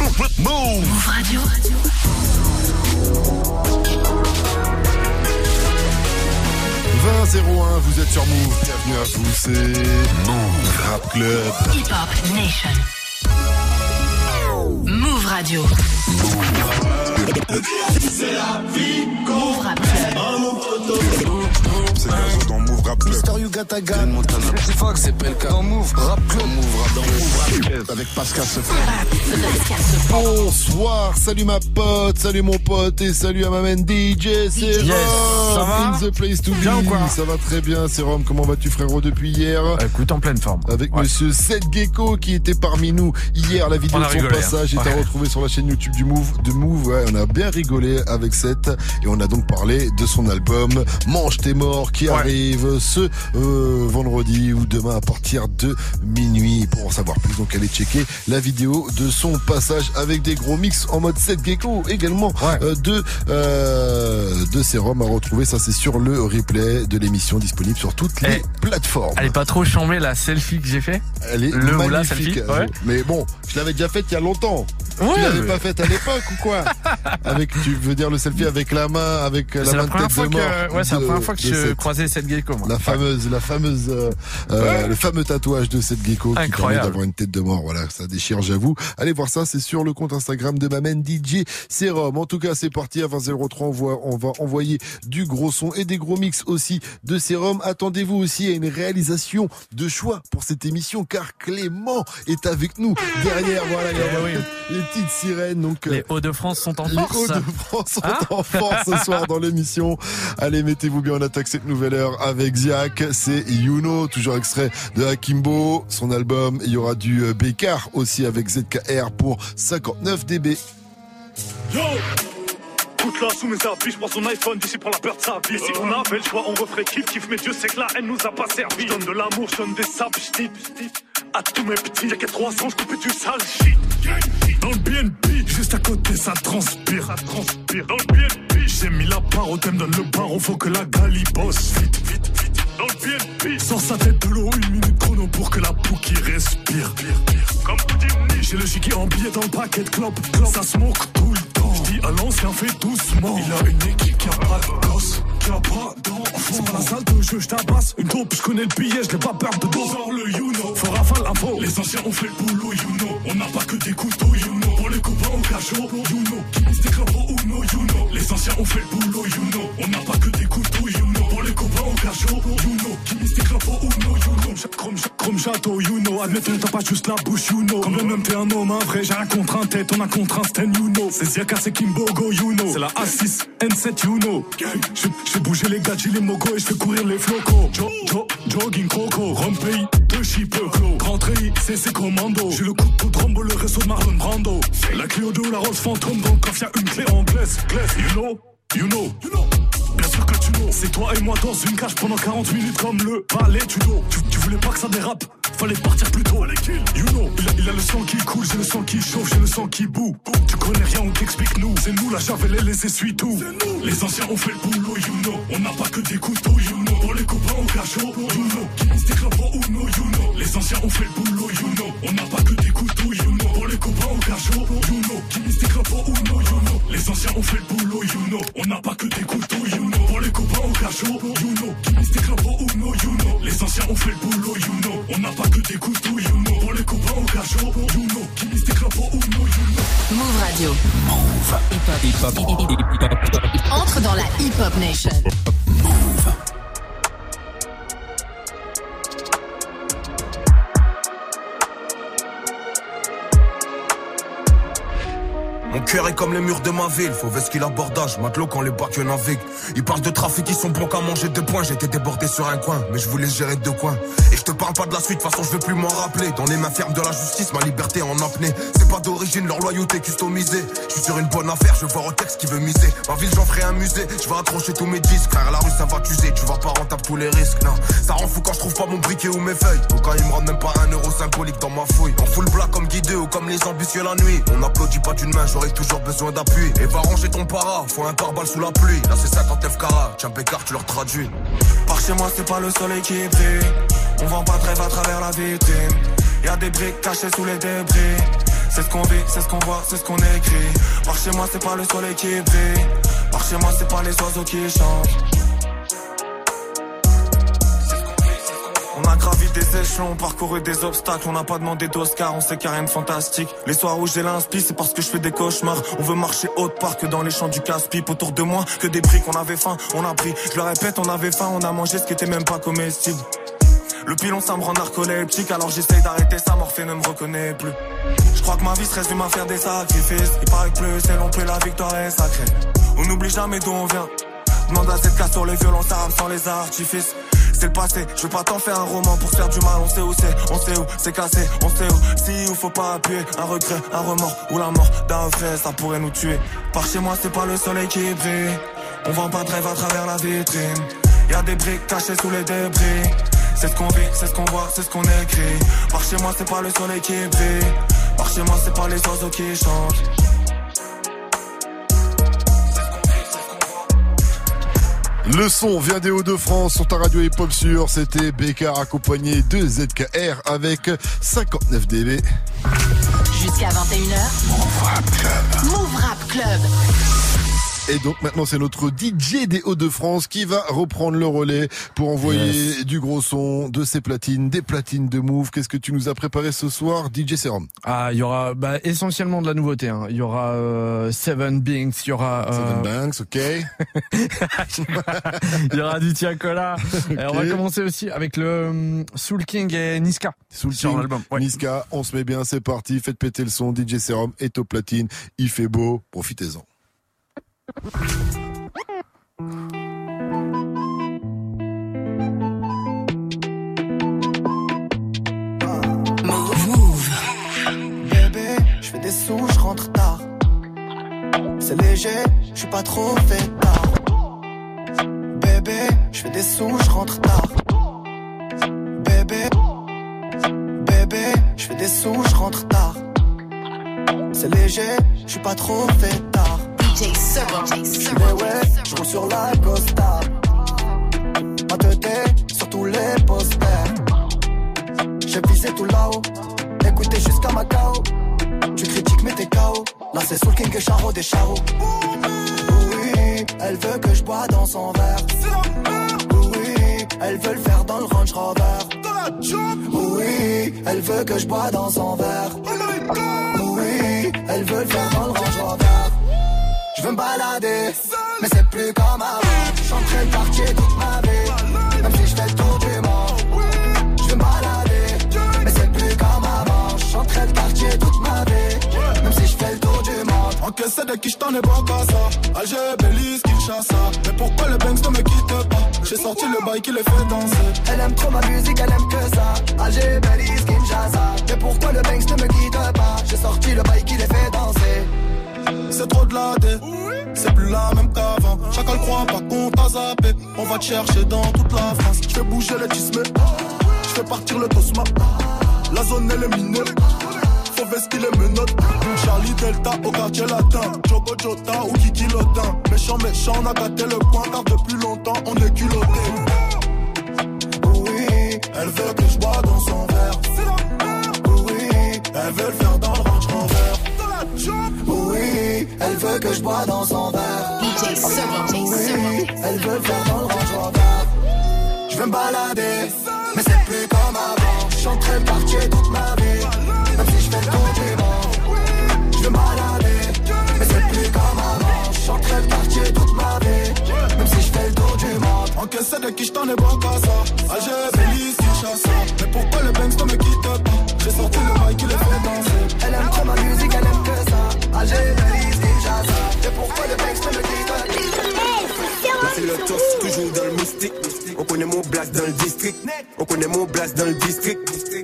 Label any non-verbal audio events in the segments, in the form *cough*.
Move Radio. 20-01, vous êtes sur Move, bienvenue à vous, c'est Move Rap Club. Hip Hop Nation. Move Radio. C'est la vie Move Rap Club. C'est Gazo dans Move Rap Club. Mister Yugatagan, Montana, Fox et Pelka. Dans Move Rap Club, Move Rap, dans Move Rap Club avec Pascal Sefran. Bonsoir, salut ma pote, salut mon pote et salut à ma main DJ, c'est Yes, Rome, ça va in the place to be. Bien ou quoi Ça va très bien, c'est Rome, comment vas-tu frérot depuis hier Écoute, en pleine forme. avec Ouais. monsieur Seth Gecko qui était parmi nous hier. La vidéo de son rigolé, passage hein. est à Ouais. retrouver sur la chaîne YouTube du Move. De Move, ouais, on a bien rigolé avec Seth et on a donc parlé de son album Mange tes morts qui Ouais. arrive ce euh, vendredi ou demain à partir de minuit. Pour en savoir plus, donc allez checker la vidéo de son passage avec des gros mix en mode Seth Gecko également Ouais. euh, de euh, de Serum à retrouver. Ça c'est sur le replay de l'émission disponible sur toutes les Eh, plateformes. Elle est pas trop chambée la selfie que j'ai fait Elle est Le ou la magnifique. selfie, ouais. Mais bon, je l'avais déjà faite il y a longtemps. tu l'avais mais- pas faite à l'époque ou quoi *laughs* Avec, tu veux dire le selfie avec la main, avec la main la de première tête fois de mort. que, ouais, c'est la première fois que je croisais cette gecko, moi. La Ouais. fameuse, la fameuse, euh, euh, le fameux tatouage de cette gecko qui permet Incroyable. d'avoir une tête de mort. Voilà, ça déchire, j'avoue. Allez voir ça, c'est sur le compte Instagram de ma main DJ Serum. En tout cas, c'est parti à 20.03. On va, on va envoyer du gros son et des gros mix aussi de Serum. Attendez-vous aussi à une réalisation de choix pour cette émission car Clément est avec nous derrière. Voilà, Eh oui. les petites sirènes. Donc, euh, Les Hauts-de-France sont en les force. Hauts-de-France sont Hein en force ce soir dans l'émission. Allez, mettez-vous bien, on attaque cette nouvelle heure avec Ziak. C'est Yuno, toujours extrait de Akimbo. Son album, il y aura du euh, Bécard aussi avec ZKR pour 59 dB. Toute là sous mes habits, je son iPhone d'ici pour la peur de sa vie. Si on avait le choix, on referait kiff kiff, mais Dieu sait que la haine nous a pas servi. Je donne de l'amour, je donne des sables, je à tous mes petits, y'a qu'à 300, je coupe du sale shit. Dans le BNB, juste à côté, ça transpire, ça transpire. Dans le BNB, j'ai mis la barre au thème, donne le baron, faut que la gali bosse vite, vite, vite. Dans le BNB, sans sa tête de l'eau, une minute chrono pour que la pouki respire. Comme Houdini, j'ai le giga en billet dans le paquet de clopes. Ça smoke tout le à l'ancien, doucement. Il a une équipe qui a pas de gosse, qui a pas d'enfant. C'est pas la salle de jeu, je tabasse. Une dope, je connais le billet, je n'ai pas peur de dos. Sors le you know, faut rafale l'info. Les anciens ont fait le boulot, you know. On n'a pas que des couteaux, you know. Pour les copains au cachot, you know. Qui mise des clopes au you know. Les anciens ont fait le boulot, you know. On n'a pas que des couteaux, you know. Cachot, you know. Qui au Uno, you know. Chrome, chrome château, you know. Admettons, t'as pas juste la bouche, you know. Quand même, t'es un homme, un vrai. J'ai rien contre un tête, on a contre un sten, you know. C'est Ziaka, c'est Kimbogo, you know. C'est la A6, N7, you know. Je je fais bouger les j'ai les mogos et je fais courir les flocos. Jo, jo, jogging coco, pays, deux chips clos. Treillis, c'est ses commandos. J'ai le couteau de Rambo, le réseau de Marlon Brando. La Clio 2, la Rose Phantom, dans le coffre, y'a une clé anglaise. Glace, you know, you know, you know. C'est toi et moi dans une cage pendant 40 minutes comme le ballet tudo. Tu, tu voulais pas que ça dérape, fallait partir plus tôt. You know, il a, il a le sang qui coule, j'ai le sang qui chauffe, j'ai le sang qui boue. Tu connais rien, on t'explique nous. C'est nous la javel et les essuie tout. Les anciens ont fait le boulot, you know. On n'a pas que des couteaux, you know. Pour les copains au cachot, you know. Qui au Uno, you know. Les anciens ont fait le boulot, you know. On n'a pas que des couteaux, you know. Pour les copains au cachot, you know. Qui au Uno, you know. Les anciens ont fait le boulot, you know. On n'a pas que des couteaux, cachot, you know. Qui mise des clopes au Uno, you know. Les anciens ont fait le boulot, you know. On n'a pas que des couteaux, you know. Pour les copains au cachot, you know. Qui mise des clopes au Uno, you know. Move Radio. Hip Hop. Entre dans la Hip Hop Nation. Mon cœur est comme les murs de ma ville, faut qu'il abordage, matelot quand les bacs naviguent. Ils parlent de trafic, ils sont bons qu'à manger deux points. J'étais débordé sur un coin, mais je voulais gérer deux coins. Et je te parle pas de la suite, de façon je veux plus m'en rappeler. Dans les mains fermes de la justice, ma liberté en apnée. C'est pas d'origine, leur loyauté customisée. Je suis sur une bonne affaire, je vois au texte qui veut miser. Ma ville, j'en ferai un musée, je vais accrocher tous mes disques. Frère, la rue, ça va t'user, tu vas pas rentable tous les risques, non. Ça rend fou quand je trouve pas mon briquet ou mes feuilles. Donc quand ils me rendent même pas un euro symbolique dans ma fouille. En full black comme guidé ou comme les ambitieux la nuit. On applaudit pas d'une main, j'aurai toujours besoin d'appui. Et va ranger ton para, faut un pare-balles sous la pluie. Là c'est 50 FKA, tiens Pécard, tu leur traduis. Par chez moi, c'est pas le soleil qui brille. On vend pas de rêve à travers la vitrine. Y a des briques cachées sous les débris. C'est ce qu'on vit, c'est ce qu'on voit, c'est ce qu'on écrit. Par chez moi, c'est pas le soleil qui brille. Par chez moi, c'est pas les oiseaux qui chantent. On a gravi des échelons, parcouru des obstacles, on n'a pas demandé d'Oscar, on sait qu'il n'y a rien de fantastique. Les soirs où j'ai l'inspi, c'est parce que je fais des cauchemars. On veut marcher haute part que dans les champs du casse-pipe. Autour de moi, que des briques, on avait faim, on a pris. Je le répète, on avait faim, on a mangé ce qui était même pas comestible. Le pilon ça me rend narcoleptique alors j'essaye d'arrêter ça, Morphée ne me reconnaît plus. Je crois que ma vie se résume à faire des sacrifices. Il paraît que plus c'est long, plus la victoire est sacrée. On n'oublie jamais d'où on vient. Demande à cette casse sur les violences arabes sans les artifices. C'est le passé, je veux pas t'en faire un roman pour se faire du mal. On sait où c'est, on sait où c'est cassé, on sait où. Si ou faut pas appuyer, un regret, un remords ou la mort d'un frère, ça pourrait nous tuer. Par chez moi, c'est pas le soleil qui brille. On vend pas de rêve à travers la vitrine. Y a des briques cachées sous les débris. C'est ce qu'on vit, c'est ce qu'on voit, c'est ce qu'on écrit. Par chez moi, c'est pas le soleil qui brille. Par chez moi, c'est pas les oiseaux qui chantent. Le son vient des Hauts-de-France sur ta radio hip-hop sur. C'était Bécard accompagné de ZKR avec 59 dB. Jusqu'à 21h. Move Rap Club. Move Rap Club. Et donc maintenant c'est notre DJ des Hauts-de-France qui va reprendre le relais pour envoyer du gros son, de ses platines, des platines de Move. Qu'est-ce que tu nous as préparé ce soir, DJ Serum? Ah, il y aura bah, essentiellement de la nouveauté. Hein. Il y aura euh, Seven Binks, il y aura euh... Seven Banks, ok. *laughs* il y aura du Tiakola. *laughs* Okay. on va commencer aussi avec le um, Soul King et Niska. Soul King, album. Ouais. Niska, on se met bien, c'est parti. Faites péter le son. DJ Serum est au platine. Il fait beau. Profitez-en. Je fais des sous, je rentre tard. C'est léger, je suis pas trop fait tard. Bébé, je fais des sous, je rentre tard. Bébé, bébé, je fais des sous, je rentre tard. C'est léger, je suis pas trop fait tard. Mais ouais, je roule sur la Costa. Ma tête sur tous les posters. J'ai visé tout là-haut, écoutez jusqu'à Macao. Tu critiques mais t'es KO. Là c'est Soul King et Charo des Charo. Oui, elle veut que je bois dans son verre. Oui, elle veut le faire dans le Range Rover. Oui, elle veut que je bois dans son verre. Oui, elle veut le faire dans le Range Rover. Je veux me balader, mais c'est plus comme avant. J'entraîne partir toute ma vie, même si je fais le tour du monde. Je veux me balader, mais c'est plus comme avant. J'entraîne partir toute ma vie, même si je fais le tour du monde. Encaissé de qui je t'en ai pas qu'à ça. Alger, Belize, Kinshasa. Mais pourquoi le Banks ne me quitte pas? J'ai sorti le bail qui les fait danser. Elle aime trop ma musique, elle aime que ça. Alger, Belize, Kinshasa. Mais pourquoi le Banks ne me quitte pas? J'ai sorti le bail qui les fait danser c'est trop de la dé. C'est plus la même qu'avant. Chacun croit pas qu'on t'a zappé. On va te chercher dans toute la France. Je fais bouger les tismes. Je fais partir le Tosma. La zone elle est minée. Faut vestir les menottes. Charlie Delta au quartier latin. Jogo Jota ou Kiki Lotin. Méchant, méchant, on a gâté le coin car depuis longtemps on est culotté. Oui, elle veut que je bois dans son verre. Oui, elle veut le faire dans le range Rover. Oui, elle veut que je bois dans son verre. DJ Serum. Oui, elle veut le faire dans le Range. Je veux me balader, mais c'est plus comme avant. J'entraîne partir toute ma vie, même si je fais le tour du monde. Je veux me balader, mais c'est plus comme avant. J'entraîne partir toute ma vie, même si je fais le tour du monde. Encaissé de qui je t'en ai pas qu'à ça? Alger, Belize, Kinshasa. Mais pourquoi le Banks ne me quitte pas? J'ai sorti le connaît mon blast dans le district. On connaît mon blast dans le district.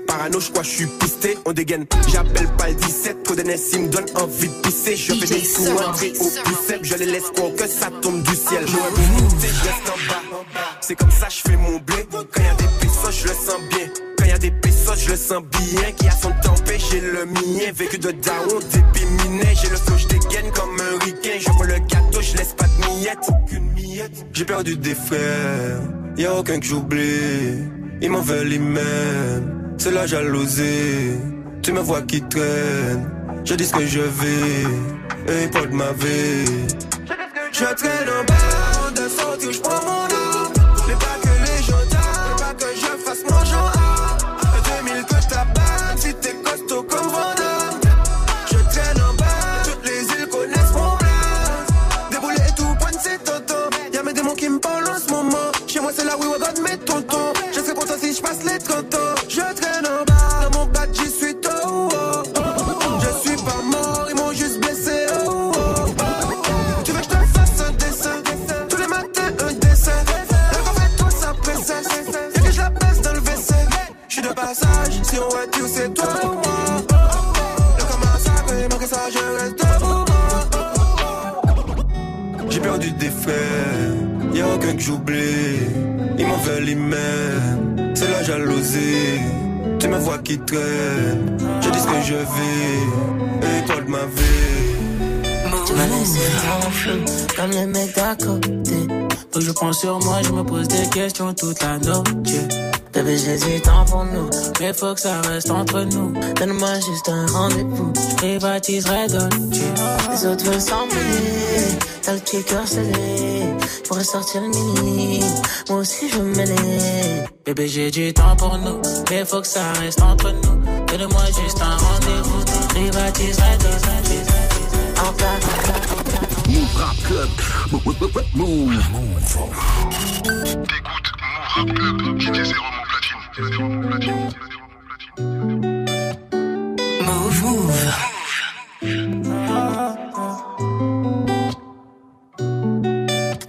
Parano, je crois, je suis pisté. On dégaine, j'appelle pas le 17. Trop d'NS, il me donne envie de pisser. Je fais des coups entrés au faible. Je les laisse croire que ça tombe du ciel. Je reste en bas. C'est comme ça, je fais mon blé. Quand y a des pesos, je le sens bien. Quand y a des pesos, je le sens bien. Qui a son temps j'ai le mien. Vécu de débit minet. J'ai le flow, je dégaine comme un ricain. Je le gâteau, je laisse pas de miettes. J'ai perdu des frères, y a aucun que j'oublie. Ils m'en veulent, ils m'aiment, c'est la jalousie. Tu me vois qui traîne, je dis ce que je vais, et de ma vie. Je traîne en bas, de sortir, je prends mon que j'oublie. Ils m'en veulent, ils m'aiment. C'est la jalousie. Tu me vois qui traîne. Je dis ce que je vis. Et toi de ma vie. Tu m'as laissé en flou, comme les mecs d'à côté. Faut que je prends sur moi, je me pose des questions toute la nuit. Bébé, j'ai du temps pour nous, mais faut que ça reste entre nous. Donne-moi juste un rendez-vous, je privatiserai Dolce. Les autres veulent s'en mêler, t'as le petit cœur scellé. Je pourrais sortir le mini, moi aussi je mêler. Bébé, j'ai du temps pour nous, mais faut que ça reste entre nous. Donne-moi juste un rendez-vous, je privatiserai Dolce. En place. Move Rap Club. Move. Move. T'écoutes Move mon Tu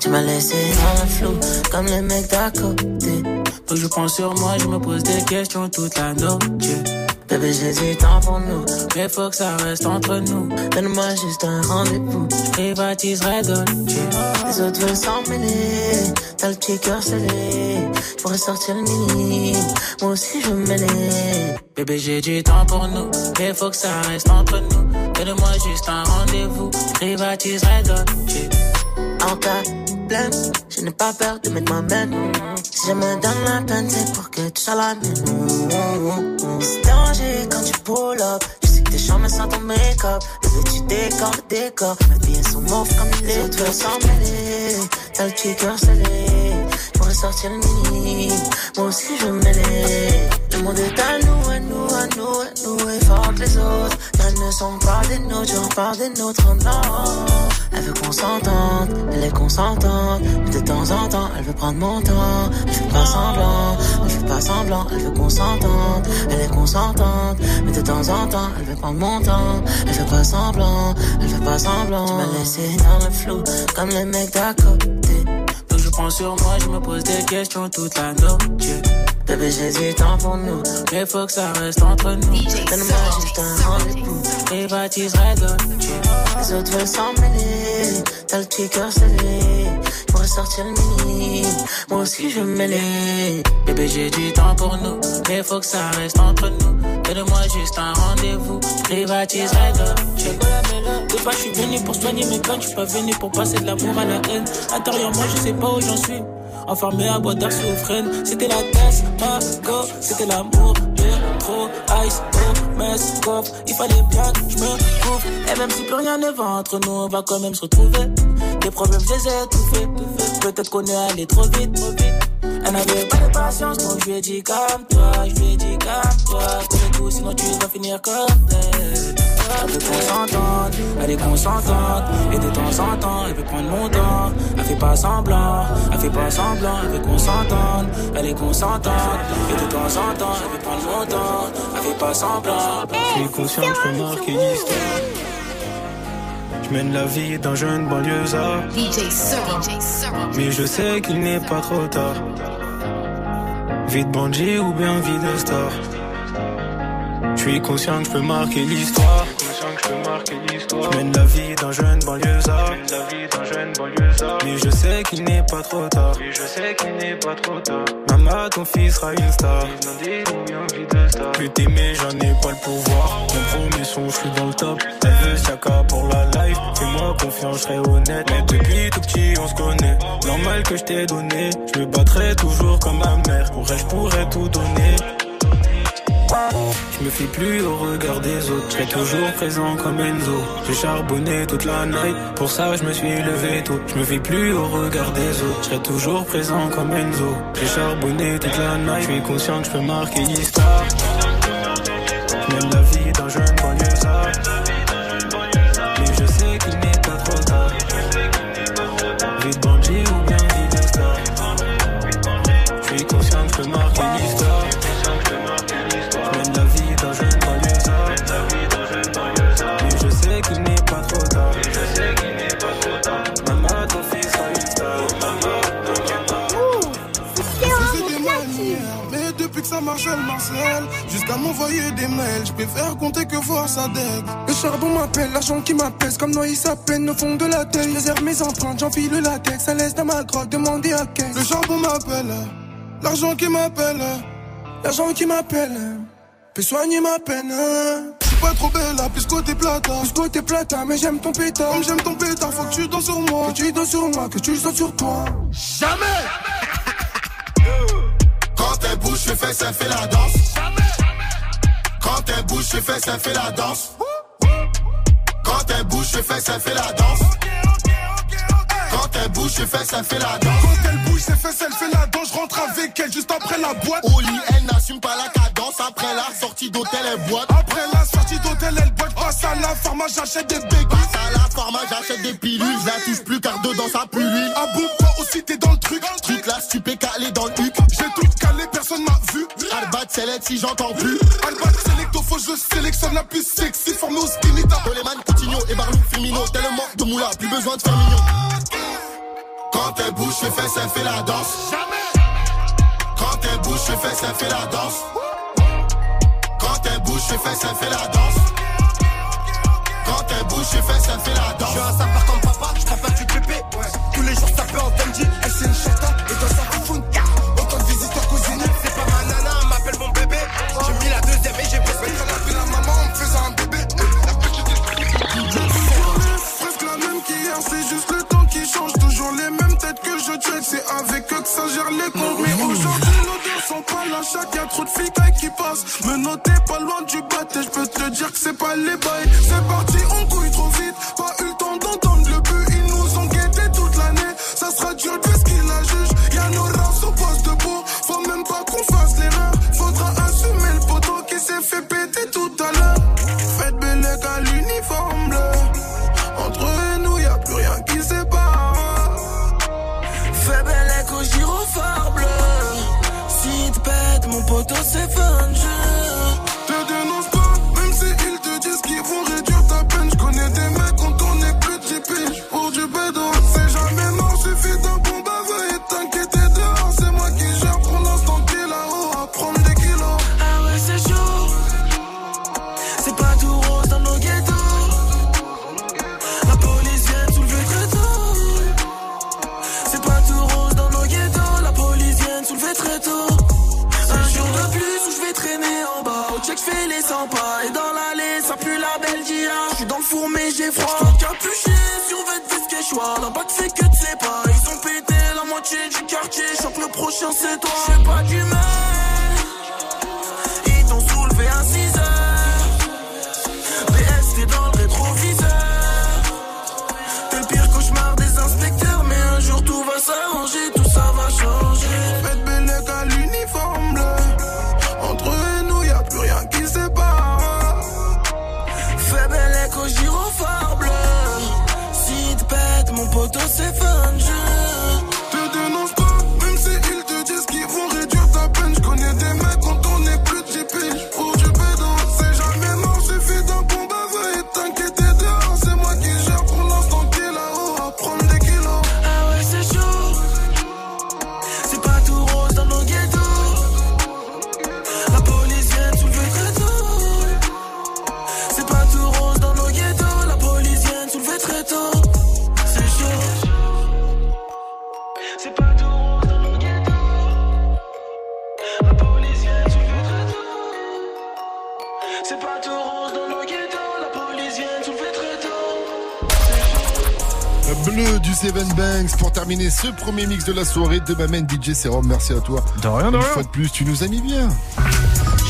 m'as laissé dans le flou, comme les mecs d'à côté. Faut que je prends sur moi, je me pose des questions toute la nuit. Bébé, j'ai du temps pour nous, mais faut que ça reste entre nous. Donne-moi juste un rendez-vous, je privatiserai Dolce. Les autres veulent s'en mêler, t'as le petit cœur scellé. Je pourrais sortir le mini, moi aussi je mêler. Bébé, j'ai du temps pour nous, mais faut que ça reste entre nous. Donne-moi juste un rendez-vous, je privatiserai Dolce. En cas de problème, je n'ai pas peur de mettre ma main. Si je me donne la peine, c'est pour que tu sois la mienne. C'est danger quand tu pull up. Je sais que tes chambres sans ton make-up. Le tu décor, le décor. Mes billets sont mauves comme. Tu veux s'en mêler. T'as le cœur scellé. Je pourrais sortir le mini. Moi aussi je mêler. Le monde est à nous, à nous, à nous, à nous. Et fort que les autres. Elles ne sont pas des nôtres, j'en parle des nôtres, non. Elle veut qu'on s'entende, elle est consentante. Mais de temps en temps, elle veut prendre mon temps. Je fais pas semblant, je fais pas semblant. Elle veut qu'on s'entende, elle est consentante. Mais de temps en temps, elle veut prendre mon temps. Elle fait pas semblant, elle fait pas semblant. Tu m'as laissé dans le flou, comme les mecs d'à côté. Je prends sur moi, je me pose des questions toute la nuit. Bébé, j'ai du temps pour nous, mais faut que ça reste entre nous. Donne-moi juste un rendez-vous, et baptiserai Dolce. Les autres veulent s'en mêler, t'as le petit cœur scellé. Pourrais sortir le mini, moi aussi je mêler. Bébé, j'ai du temps pour nous, mais faut que ça reste entre nous. Donne-moi juste un rendez-vous, privatiserai Dolce. Des fois, je suis venu pour soigner mes peines, je suis pas venu pour passer de l'amour à la haine. Intérieurement, je sais pas où j'en suis. Enfermé à boîte d'art freine C'était la tête, ma go, c'était l'amour de trop ice, oh, mess, coffre. Il fallait bien que je me couvre. Et même si plus rien ne va entre nous, on va quand même se retrouver. Les problèmes, je les ai étouffés. Peut-être qu'on est allé trop vite, trop vite. Elle n'avait pas de patience, donc je lui ai dit calme-toi, je lui ai dit calme-toi. Connais tout, sinon tu vas finir comme elle. Elle veut qu'on s'entende, elle est consentante. Et de temps en temps, elle veut prendre mon temps. Elle fait pas semblant, elle fait pas semblant. Elle veut qu'on s'entende, elle est consentante. Et de temps en temps, elle veut prendre mon temps. Elle fait pas semblant. Je suis conscient que je peux marquer l'histoire. Je mène la vie d'un jeune banlieusard. Mais je sais qu'il n'est pas trop tard. Vie de bandit ou bien vie de star. Je suis conscient que je peux marquer l'histoire. Je mène la vie d'un jeune banlieusard. Mais je sais qu'il n'est pas trop tard. je sais qu'il n'est pas trop tard. Maman, ton fils sera une star. Plus t'aimer, j'en ai pas le pouvoir. Mon premier son, je suis dans le top. Elle veut Chaka pour la life. Fais-moi confiance, je serai honnête. Mais depuis tout petit, on se connaît. Normal que je t'ai donné. Je me battrai toujours comme ma mère. Pour elle, je pourrais tout donner. Je me fie plus au regard des autres, je toujours présent comme Enzo. J'ai charbonné toute la night, pour ça je me suis levé tôt. Je me fie plus au regard des autres, je toujours présent comme Enzo. J'ai charbonné toute la night, je suis conscient que je peux marquer l'histoire. Elle marcelle. Jusqu'à m'envoyer des mails, je préfère compter que voir sa dette. Le charbon m'appelle, l'argent qui m'appelle, comme noyer sa peine au fond de la tête. Je réserve mes empreintes, j'enfile le latex, ça laisse dans ma grotte, demander à quel. Le charbon m'appelle, l'argent qui m'appelle, l'argent qui m'appelle. Peut soigner ma peine. Je suis pas trop belle, là, plus côté plata. Plus côté plata, mais j'aime ton pétard. Comme j'aime ton pétard, faut que tu danses sur moi. Que tu danses sur moi, que tu danses sur toi. Jamais je fais, ça fait la danse. Quand elle bouge, je fais, ça fait la danse. Quand elle bouge, je fais, ça fait la danse. Quand elle bouge, je fais, ça fait la danse. Quand elle bouge, ses fesses, elle fait la danse. Je rentre avec elle juste après la boîte. Au lit, elle n'assume pas la cadence. Après la sortie d'hôtel, elle boite. Après la sortie d'hôtel, elle boite. Passe à la pharma, j'achète des béguines. Passe à la pharma, j'achète des pilules. Je la touche plus car dedans ça pue l'huile. Ah bon, toi aussi t'es dans le truc. Toute la stupé calé dans le Select si j'entends plus. Albat, que je sélectionne la plus sexy, formée au skinita. Coleman, Coutinho et Barlou, Firmino. Tellement de moula, plus besoin de faire mignon. Quand elle bouge, je fais, ça fait la danse. Quand elle bouge, je fais, ça fait la danse. Quand elle bouge, je fais, ça fait la danse. Quand elle bouge, je fais, ça fait la danse. Je suis un sapeur comme papa, je préfère du pépé. Tous les jours, ça peut en Benji. Elle, c'est check, c'est avec eux que ça gère les comptes. Mais aujourd'hui, nos deux sont pas la chatte, y'a trop de flics qui passent. Me notez pas loin du bâté, je peux te dire que c'est pas les bails. C'est parti, ça pue la Belgique. Je suis dans le four, mais j'ai froid. Capuché, survêt de choix. La bague fait que tu sais pas. Ils ont pété la moitié du quartier. Je que le prochain c'est toi. J'ai pas d'humain. Terminer ce premier mix de la soirée de ma main DJ Serum. Merci à toi. De rien, de Une rien. fois de plus, tu nous as mis bien.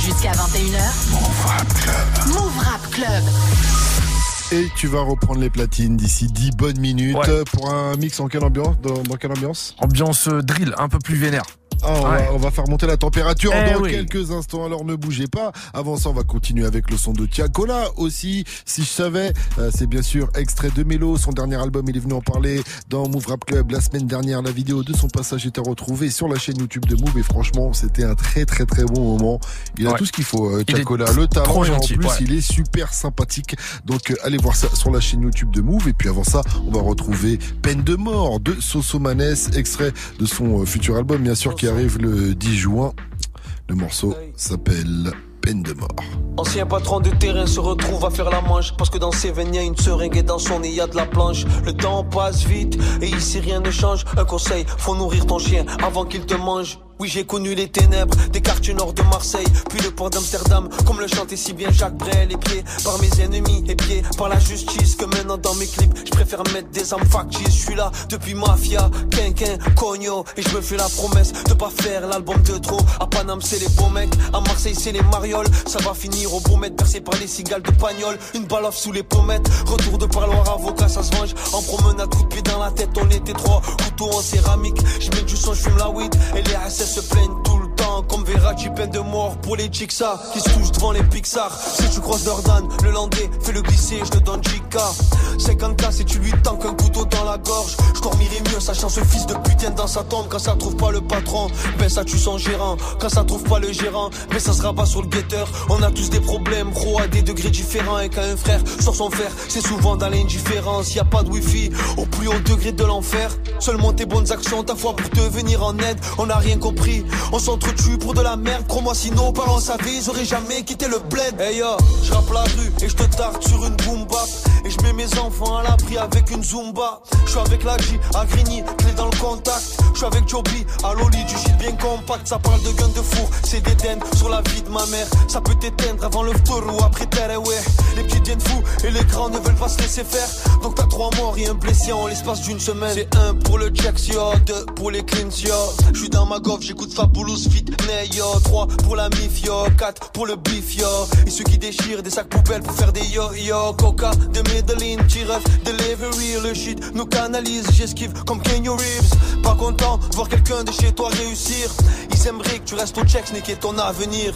Jusqu'à 21h. Move Rap Club. Move Rap Club. Et tu vas reprendre les platines d'ici 10 bonnes minutes pour un mix en quelle ambiance dans, dans quelle ambiance? Ambiance euh, drill, un peu plus vénère. Ah, on, Ouais. va, on va faire monter la température Eh dans oui. quelques instants, alors ne bougez pas. Avant ça, on va continuer avec le son de Tiakola aussi. Si je savais, euh, c'est bien sûr extrait de Mélo. Son dernier album, il est venu en parler dans Move Rap Club la semaine dernière. La vidéo de son passage était retrouvée sur la chaîne YouTube de Move et franchement, c'était un très très très bon moment. Il a Ouais. tout ce qu'il faut, euh, Tiakola. Le talent et en plus, ouais. il est super sympathique. Donc euh, allez voir ça sur la chaîne YouTube de Move. Et puis avant ça, on va retrouver Peine de mort de Soso Manes, extrait de son euh, futur album, bien sûr, qui arrive le 10 juin. Le morceau s'appelle Peine de mort. Ancien patron de terrain se retrouve à faire la manche Parce que dans ses veines y a une seringue et dans son nez y a de la planche Le temps passe vite et ici rien ne change Un conseil, faut nourrir ton chien avant qu'il te mange oui j'ai connu les ténèbres des quartiers nord de Marseille Puis le port d'Amsterdam Comme le chantait si bien Jacques Brel Les pieds par mes ennemis et pieds par la justice Que maintenant dans mes clips je préfère mettre des armes factices. Je suis là depuis Mafia, Quinquin, Cogno Et je me fais la promesse de pas faire l'album de trop. À Paname c'est les beaux mecs, à Marseille c'est les marioles. Ça va finir au beau mètre percé par les cigales de Pagnol. Une balle off sous les pommettes Retour de parloir avocat ça se venge. En promenade coup dans la tête on était trois Couteau en céramique. Je mets du son je la weed Et les SS se plaignent tout le temps Comme Verratti peine de mort pour les Jigsaw Qui se touchent devant les Pixar. Si tu croises Jordan, le landais Fais le glisser, je te donne JK 50k si tu lui tanques un couteau dans la gorge Je dormirai mieux sachant ce fils de putain dans sa tombe. Quand ça trouve pas le patron Ben ça tue son gérant. Quand ça trouve pas le gérant Ben ça se rabat sur le guetteur. On a tous des problèmes gros à des degrés différents. Et quand un frère sort son fer C'est souvent dans l'indifférence. Y a pas de wifi au plus haut degré de l'enfer. Seulement tes bonnes actions ta foi pour te venir en aide. On n'a rien compris On s'entretue pour de la merde Crois-moi si nos parents savaient Ils auraient jamais quitté le bled. Hey yo, je la rue et je te tarte sur une boom bap Et je mets mes enfants à l'abri avec une zumba. Je suis avec la J à Grigny, clé dans le contact. Je suis avec Joby à Loli, du shit bien compact. Ça parle de gun de four, c'est d'éden sur la vie de ma mère. Ça peut t'éteindre avant le ou après terre ouais. Les petits deviennent fous et les grands ne veulent pas se laisser faire. Donc t'as trois morts et un blessé en l'espace d'une semaine. C'est un pour le checks yo, deux pour les cleans yo Je suis dans ma goffe, j'écoute Fabulous Fit Yo, trois pour la mif yo, quatre pour le beef yo. Et ceux qui déchirent des sacs poubelles pour faire des yo yo. Coca de Medellin, Tiref, Delivery Le shit nous canalise, j'esquive comme Kenyo Reeves. Pas content de voir quelqu'un de chez toi réussir. Ils aimeraient que tu restes au checks, niquer ton avenir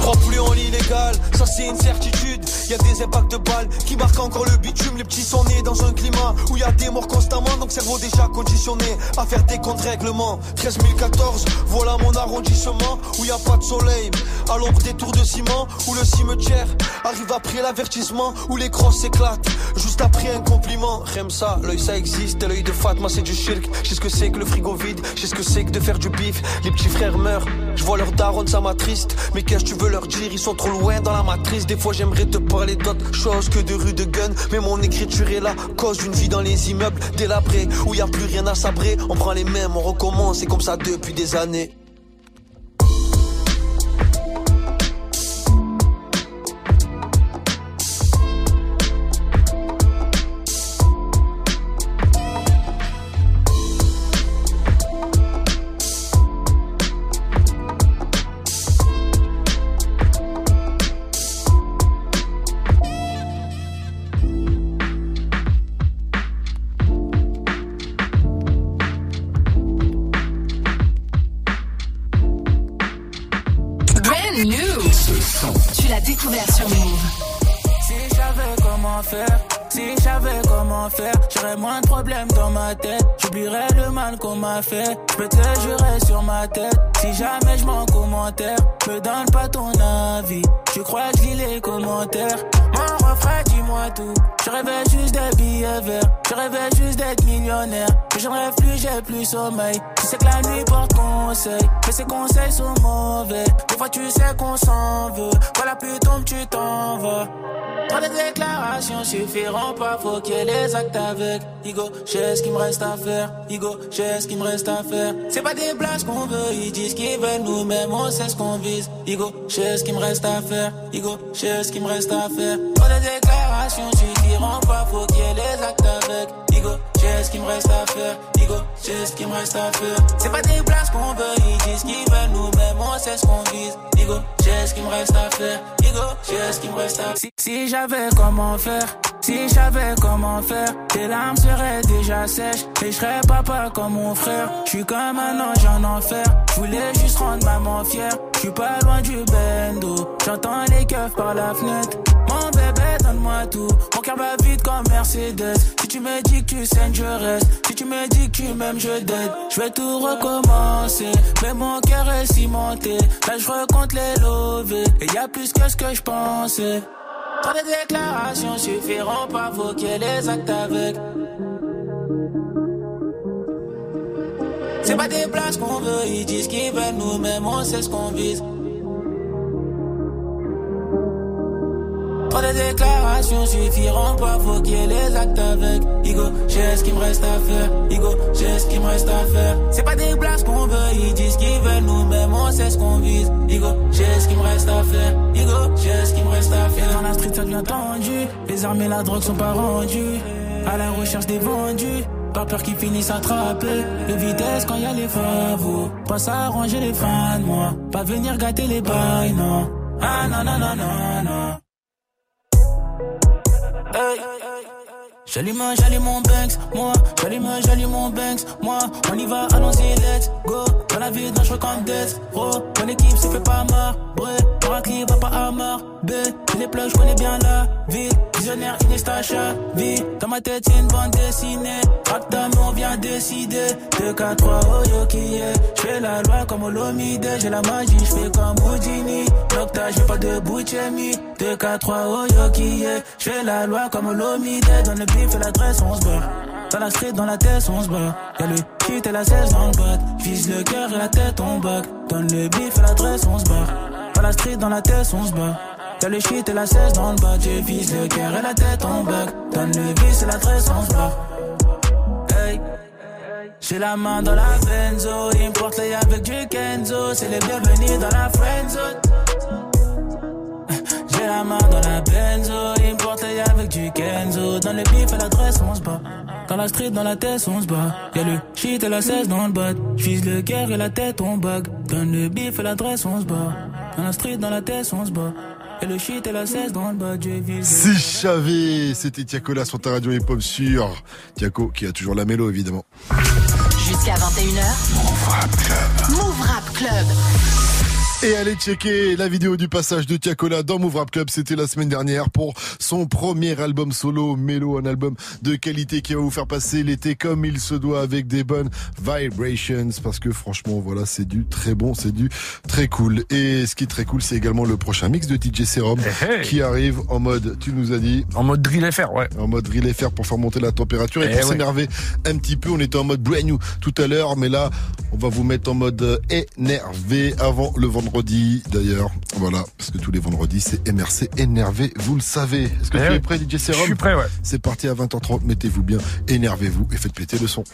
crois plus en l'illégal, ça c'est une certitude. Y a des impacts de balles qui marquent encore le bitume. Les petits sont nés dans un climat où y a des morts constamment, donc cerveau déjà conditionné à faire des contre-règlements. 13014, voilà mon arrondissement où y a pas de soleil. À l'ombre des tours de ciment, où le cimetière arrive après l'avertissement, où les crosses s'éclatent. Juste après un compliment, ça, l'œil ça existe, l'œil de Fatma c'est du shirk. Je ce que c'est que le frigo vide, je ce que c'est que de faire du bif. Les petits frères meurent, je vois leur daronne, ça m'attriste. Mais qu'est-ce que tu veux leur dire, ils sont trop loin dans la matrice. Des fois j'aimerais te parler d'autre chose que de rue de gun. Mais mon écriture est là, cause d'une vie dans les immeubles délabrés, où y a plus rien à sabrer. On prend les mêmes, on recommence, c'est comme ça depuis des années. Si je savais comment faire, j'aurais moins de problèmes dans ma tête. J'oublierais le mal qu'on m'a fait. Je peux te sur ma tête. Si jamais je m'en commentaire, me donne pas ton avis. Tu crois que je les commentaires? Mon refrain, dis-moi tout. Je rêvais juste des billets verts. Je rêvais juste d'être millionnaire. Mais j'en rêve plus, j'ai plus sommeil. Tu sais que la nuit porte conseil. Mais ces conseils sont mauvais. Des fois, tu sais qu'on s'en veut. La pluie tombe, tu t'en vas. Trop de déclarations suffiront pas, faut qu'il y ait les actes avec. Igo, j'ai ce qu'il me reste à faire. Igo, j'ai ce qu'il me reste à faire. C'est pas des blagues qu'on veut, ils disent qu'ils veulent nous-mêmes, on sait ce qu'on vise. Igo, j'ai ce qu'il me reste à faire. Igo, j'ai ce qu'il me reste à faire. Déclarations suffiront pas, faut qu'il y ait les actes avec. Igo, j'ai ce qu'il me reste à faire? Igo, j'ai ce qu'il me reste à faire? C'est pas des places qu'on veut, ils disent qu'ils veulent nous, mais moi c'est ce qu'on vise. Igo, j'ai ce qu'il me reste à faire? Igo, j'ai ce qu'il me reste à faire. Si, si j'avais comment faire, si j'avais comment faire, tes larmes seraient déjà sèches. Et je serais papa comme mon frère. Je suis comme un ange en enfer. Je voulais juste rendre maman fière. Je suis pas loin du bendo. J'entends les keufs par la fenêtre. Mon bébé, donne-moi tout. Mon cœur va vite comme Mercedes. Si tu me dis que tu saignes, je reste. Si tu me dis que tu m'aimes, je dead. Je vais tout recommencer. Mais mon cœur est cimenté. Là, je recompte les lovés. Et y a plus que ce que je pensais. Tant de déclarations suffiront pas voquer les actes avec. C'est pas des places qu'on veut, ils disent qu'ils veulent nous, même on sait ce qu'on vise. Trop de déclarations suffiront pas, faut qu'il y ait les actes avec. Igo, j'ai ce qu'il me reste à faire. Igo, j'ai ce qu'il me reste à faire. C'est pas des places qu'on veut, ils disent qu'ils veulent nous, même on sait ce qu'on vise. Igo, j'ai ce qu'il me reste à faire. Igo, j'ai ce qu'il me reste à faire. Dans la street, ça devient tendu. Les armes et la drogue sont pas rendues. À la recherche des vendus. Pas peur qu'ils finissent attrapés. De vitesse quand y a les favos. Pas s'arranger les fans, moi. Pas venir gâter les bails, non. Ah non, non, non, non, non. Hey. J'allume, j'allume mon Banks, moi. J'allume, j'allume mon Banks, moi. On y va, allons-y, let's go. Dans la vie, dangereux comme Death, bro. Mon équipe se fait pas marre, bré. Pour un clip, va pas à mort, B. Les plugs, je connais bien la ville. Visionnaire, Inestacha, vie. Dans ma tête, c'est une bande dessinée. Rap on vient décider. 2, 4, 3, oh yo, qui est? J'fais la loi comme Olomide. J'ai la magie, j'fais comme Houdini. Nocta, j'fais pas de Bouchemi. 2, 4, 3, oh yo, qui est? J'fais la loi comme Olomide. Dans le bif et l'adresse, on se bat. Dans la street, dans la tête, on se bat. Y'a le shit et la 16 dans le bat. Vise le cœur et la tête, on back. Donne le bif et l'adresse, on se bat. Dans la street, dans la tête, on se bat. Y'a le shit et la 16 dans le bas. Je vise le cœur et la tête, on back. Donne le vis et l'adresse, on se bat. Hey. J'ai la main dans la benzo, importe les avec du Kenzo, c'est les bienvenus dans la friendzone. La main dans la benzo, avec du Kenzo, dans le bif et l'adresse on se bat. Dans la street, dans la tête, on se bat. Y'a le shit et la 16 dans le bat. J'vise le cœur et la tête, on bug. Donne le bif et l'adresse, on se bat. Dans la street, dans la tête, on se bat. Et le shit et la 16 dans le bas, je vise. Si je savais, c'était Tiakola sur ta radio hip-hop sur Tiako qui a toujours la mélo évidemment. Jusqu'à 21h. Move Rap Club. Move Rap Club. Et allez checker la vidéo du passage de Tiakola dans Move Rap Club. C'était la semaine dernière pour son premier album solo, Mélo, un album de qualité qui va vous faire passer l'été comme il se doit avec des bonnes vibrations. Parce que franchement, voilà, c'est du très bon, c'est du très cool. Et ce qui est très cool, c'est également le prochain mix de DJ Serum hey. qui arrive en mode, tu nous as dit. En mode drill FR, ouais. En mode drill FR pour faire monter la température et Eh pour ouais. s'énerver un petit peu. On était en mode brand new tout à l'heure, mais là, on va vous mettre en mode énervé avant le vendredi d'ailleurs. Voilà, parce que tous les vendredis, c'est MRC énervé, vous le savez. Est-ce que Eh tu oui. es prêt, DJ Serum Je suis prêt, ouais. C'est parti à 20h30, mettez-vous bien, énervez-vous et faites péter le son.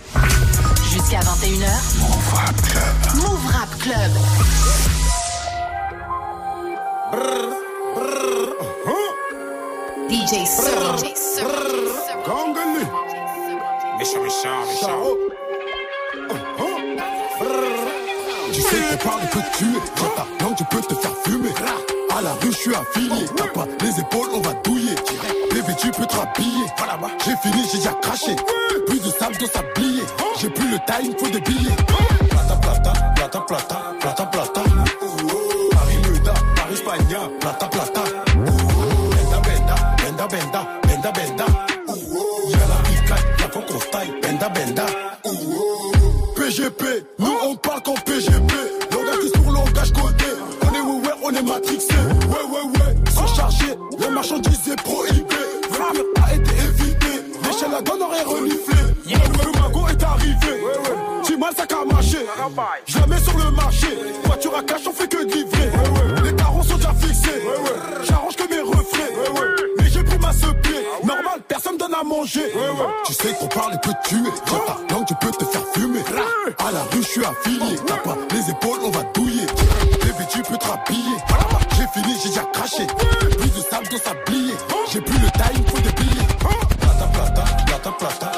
Jusqu'à 21h. Move Rap Club. Move Rap Club. DJ Sir. DJ. Gangani. Méchant, méchant, méchant. Tu sais qu'on parle que tu es Dans ta langue tu peux te faire fumer. À la rue je suis affilié. T'as pas les épaules on va douiller. Bébé tu peux te rhabiller. J'ai fini j'ai déjà craché. Plus de sable dans s'habiller J'ai plus le time faut des billets. Plata plata plata plata plata plata. Paris Muda Paris Spagna. Plata plata. Benda benda benda benda benda benda. Y'a la picaille y'a faut qu'on style benda benda. PGP, nous on parle est matrixé. Ouais, ouais, ouais, surchargé. Les marchandises est prohibé. Venir a été évité. L'échelle la donne aurait reniflé. Le magot est arrivé. Tu mal sac à marcher. Jamais sur le marché. Voiture à cash, on fait que de livrer. Les tarons sont déjà fixés. J'arrange que mes reflets. Pied. Normal, personne donne à manger. Tu sais qu'on parle et que tu es. Dans ta langue, tu peux te faire fumer. À la rue, je suis affilié. T'as pas les épaules, on va douiller. Bébé, tu peux te rhabiller. J'ai fini, j'ai déjà craché. Plus de sable dans sablier. J'ai plus le time, faut des billets. Plata, plata, plata, plata,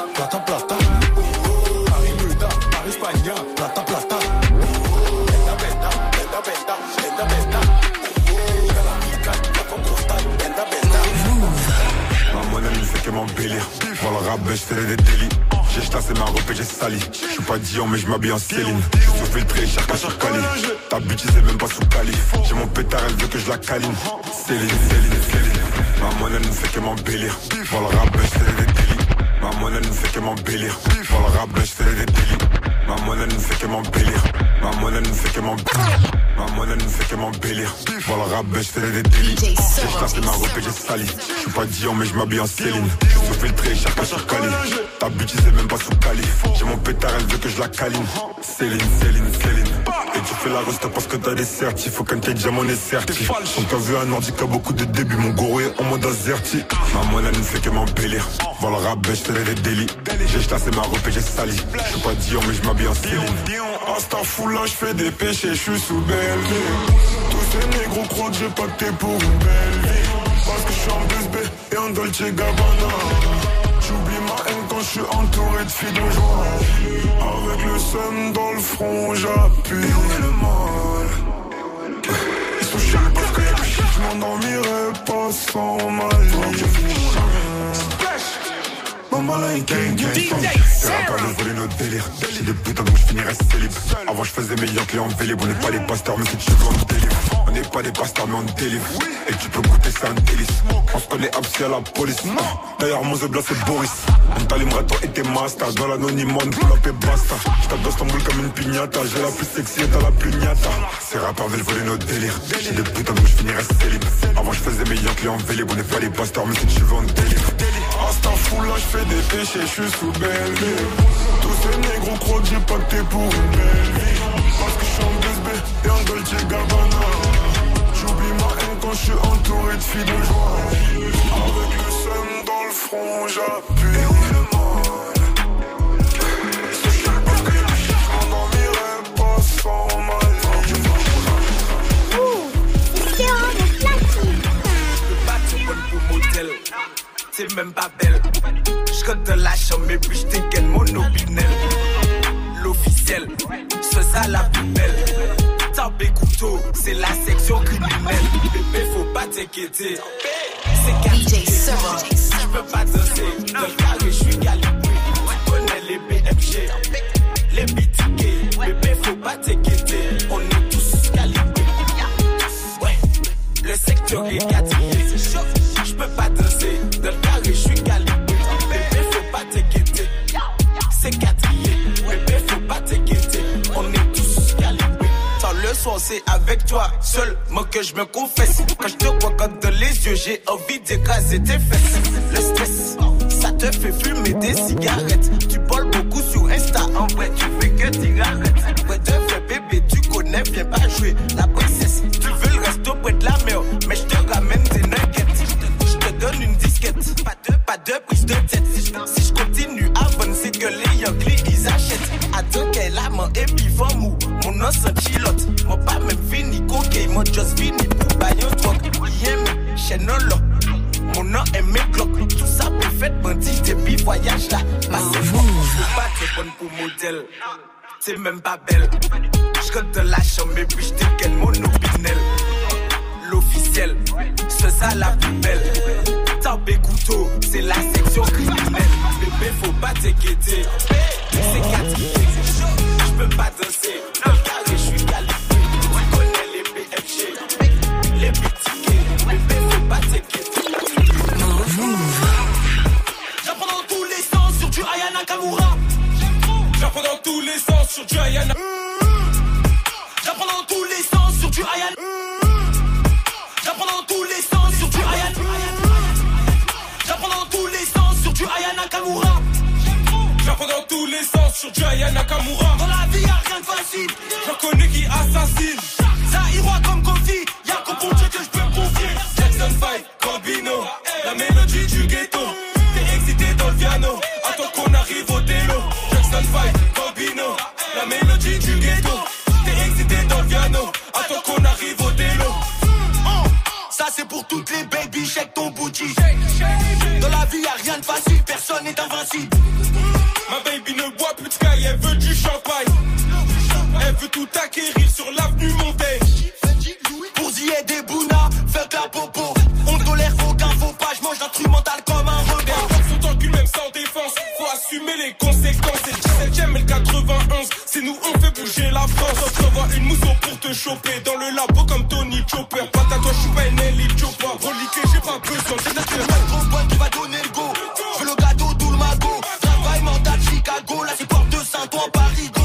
ben, des délits. J'ai chassé ma robe et j'ai sali. Je suis pas Dion, mais je m'habille en Céline. Je suis filtré, cher sur Cali. Ta bitch, c'est même pas sous Cali. J'ai mon pétard, elle veut que je la câline. Céline, Céline, Céline. Ma monnaie ne fait que m'embellir. Pour le rap, ben, des délits. Ma monnaie ne fait que m'embellir. Pour le rap, ben, des délits. Ma monnaie ne fait que m'embellir. Ma monnaie ne fait que m'embellir. Ma monnaie ne fait que m'embellir. Pour le rap, ben, je fais des délits. J'ai ma robe et j'ai sali. Je suis pas Dion, mais je m'habille en Céline. Je suis sous filtré, cher sur Cali. Ta bitch, c'est même pas sous Cali. J'ai mon pétard, elle veut que je la câline. Céline, Céline, Céline. Et tu fais la reste parce que t'as des certifs. Faut qu'un déjà mon est certif. On t'a vu un a beaucoup de débuts. Mon gourou est en mode azerti. Ma monnaie ne fait que m'embellir. Pour le je fais des délits. J'ai chassé ma robe et j'ai sali. Je suis pas Dion, mais je m'habille bien Céline. Insta fou là, j'fais des péchés, j'suis sous belle Tous ces négros croient que j'ai pacté pour une belle vie. Parce que j'suis en BSB et en Dolce Gabbana. Ma haine quand j'suis entouré de filles de joie. Avec le seum dans le front, j'appuie. Et où est le mal Ils sont chiants parce que je m'endormirai pas sans ma Maman là, il gang gang pas de voler notre délire. J'ai des putains donc je finirai célib. Avant je faisais que les en vélib On n'est pas des pasteurs mais c'est tu veux on délivre On n'est pas des pasteurs mais on délivre Et tu peux goûter c'est un délice. On se connaît absi à la police. D'ailleurs mon zebla c'est Boris. On t'allumera toi et tes masters Dans l'anonymat on up et basta. J'tape boule comme une pignata J'ai la plus sexy et t'as la plus niata Ces rappeurs veulent voler notre délire J'ai des putains donc je finirai Avant je faisais meilleur en vélib. On n'est pas des pasteurs mais c'est tu veux on délivre Insta fou là, j'fais des péchés, j'suis sous belle. Tous ces négros croient que j'ai pour une belle vie. Parce que j'suis en BSB et en Dolce Gabbana. Quand j'suis entouré de filles de joie. Avec le seum dans le front, j'appuie. c'est même pas belle. J'cote de la chambre, mais puis j't'inquiète mon opinel. L'officiel, ce ça la plus belle. Tape et couteau, c'est la section criminelle. Bébé, faut pas t'inquiéter. C'est DJ J'peux pas danser, dans le carré, j'suis calibré. Tu connais les BMG, les BTK. Bébé, faut pas t'inquiéter, on est tous calibrés. Ouais, le secteur est quatrié. J'peux pas danser, c'est avec toi, seulement que je me confesse. Quand je te regarde dans les yeux, j'ai envie d'écraser tes fesses. Le stress, ça te fait fumer des cigarettes. Tu parles beaucoup sur Insta, en vrai, tu fais que t'y arrêtes. Ouais, de vrai bébé, tu connais, viens pas jouer la t'es même pas belle. J'cote de la chambre et puis j't'ai quel monopinel. L'officiel, ce ça la plus belle. Tape couteau, c'est la section criminelle. Bébé, faut pas t'inquiéter. C'est 4 te choper dans le labo comme Tony Chopper. Pas à toi, je suis pas une élite chopper. Reliqué, j'ai pas besoin, j'ai la grosse boîte qui va donner le go. Je veux le gâteau, tout le magot. Travail mental, Chicago. Là, c'est porte de Saint-Ouen, Paris, go.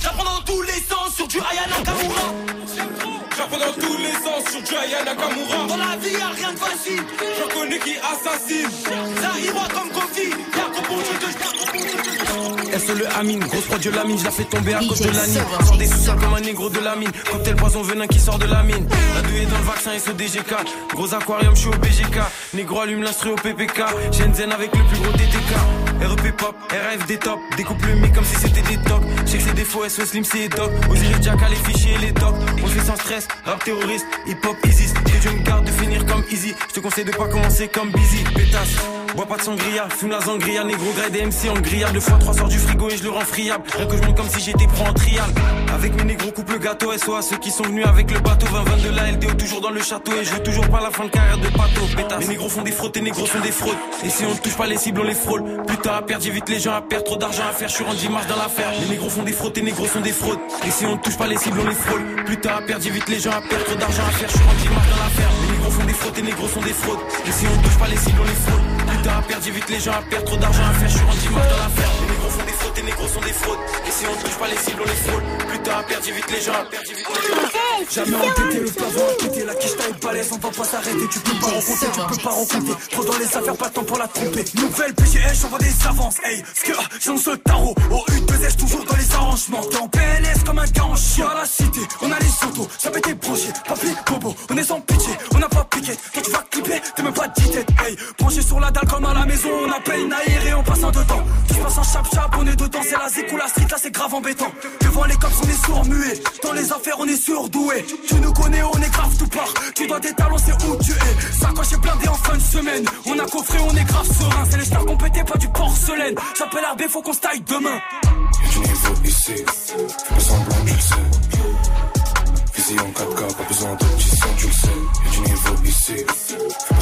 J'apprends dans tous les sens sur du Ayana Nakamura. J'apprends dans tous les sens sur du Ayana Nakamura. Dans la vie, y'a rien de facile. Je connais qui assassine. Ça arrivera comme Kofi. Y'a qu'on elle se le amine, grosse prod de la mine, je la fais tomber à cause de la mine. Sors des sous comme un négro de la mine. Cocktail poison venin qui sort de la mine. La douille est dans le vaccin et ce DGK. Gros aquarium, je suis au BGK. Négro allume l'instru au PPK. Shenzhen avec le plus gros DTK. REP pop, RF des top. Découpe le mic comme si c'était des tocs. J'ai que c'est des faux, SO Slim, c'est doc. Osiris Jack, les fichiers et les tocs. On fait sans stress, rap terroriste, hip hop easy. Que Dieu me garde de finir comme easy. Je te conseille de pas commencer comme busy. Pétasse, bois pas de sangria, fume la sangria. Négro grade MC en grillade. Deux fois trois sort du frigo et je le rends friable. Rien que je monte comme si j'étais pro en trial. Avec mes négros coupe le gâteau SOA ceux qui sont venus avec le bateau 20 de la LDO toujours dans le château et je veux toujours pas la fin de carrière de bateau. Les négros font des fraudes, les négros font des fraudes. Et si on touche pas les cibles, on les frôle. Putain à perdre, j'évite les gens à perdre. Trop d'argent à faire, je suis rendu marche dans l'affaire. Les négros font des fraudes, les négros font des fraudes. Et si on touche pas les cibles, on les frôle. Putain à perdre, j'évite les gens à perdre. Trop d'argent à faire, je suis rendu marche dans l'affaire. Les négros font des fraudes, les négros font des fraudes. Et si on touche pas les cibles, on les frôle. Putain à perdre, j'évite les gens à perdre. Trop d'argent à faire, je suis rendu marche dans l'affaire. Les négros font des fraudes, les négros sont des fraudes. Et si on touche pas les cibles, on les frôle. Plus tard, à perdre, vite les gens. Jamais entêté, le plafond entêté. La quiche taille balèze, on va pas s'arrêter. Tu peux pas rencontrer, tu peux pas rencontrer. Trop dans les affaires, pas de temps pour la tromper. Nouvelle PGH, j'envoie des avances. Hey, ce que j'en ce tarot. Au U2S, toujours dans les arrangements. T'es en PLS comme un gars en chien à la cité. On a les autos, ça été branché. Papier, bobo, on est sans pitié. On n'a pas piqué. Quand tu vas clipper, t'es même pas dit tête. Hey, branché sur la dalle comme à la maison. On appelle une aérée en passant dedans. Tout se passe en chap-chap, on est dedans. C'est la ou la street, là c'est grave embêtant. Devant les cops, on est sourd muet. Dans les affaires, on est surdoué. Tu nous connais, on est grave tout part. Tu dois des talents, c'est où tu es. Ça quand j'ai blindé en fin de semaine. On a coffré, on est grave serein. C'est les stars qu'on pétait, pas du porcelaine. J'appelle RB, faut qu'on se taille demain. Du niveau ici, fais pas semblant, tu le sais. Visé en 4K, pas besoin d'option, tu le sais. Y'a du niveau ici, fais pas tu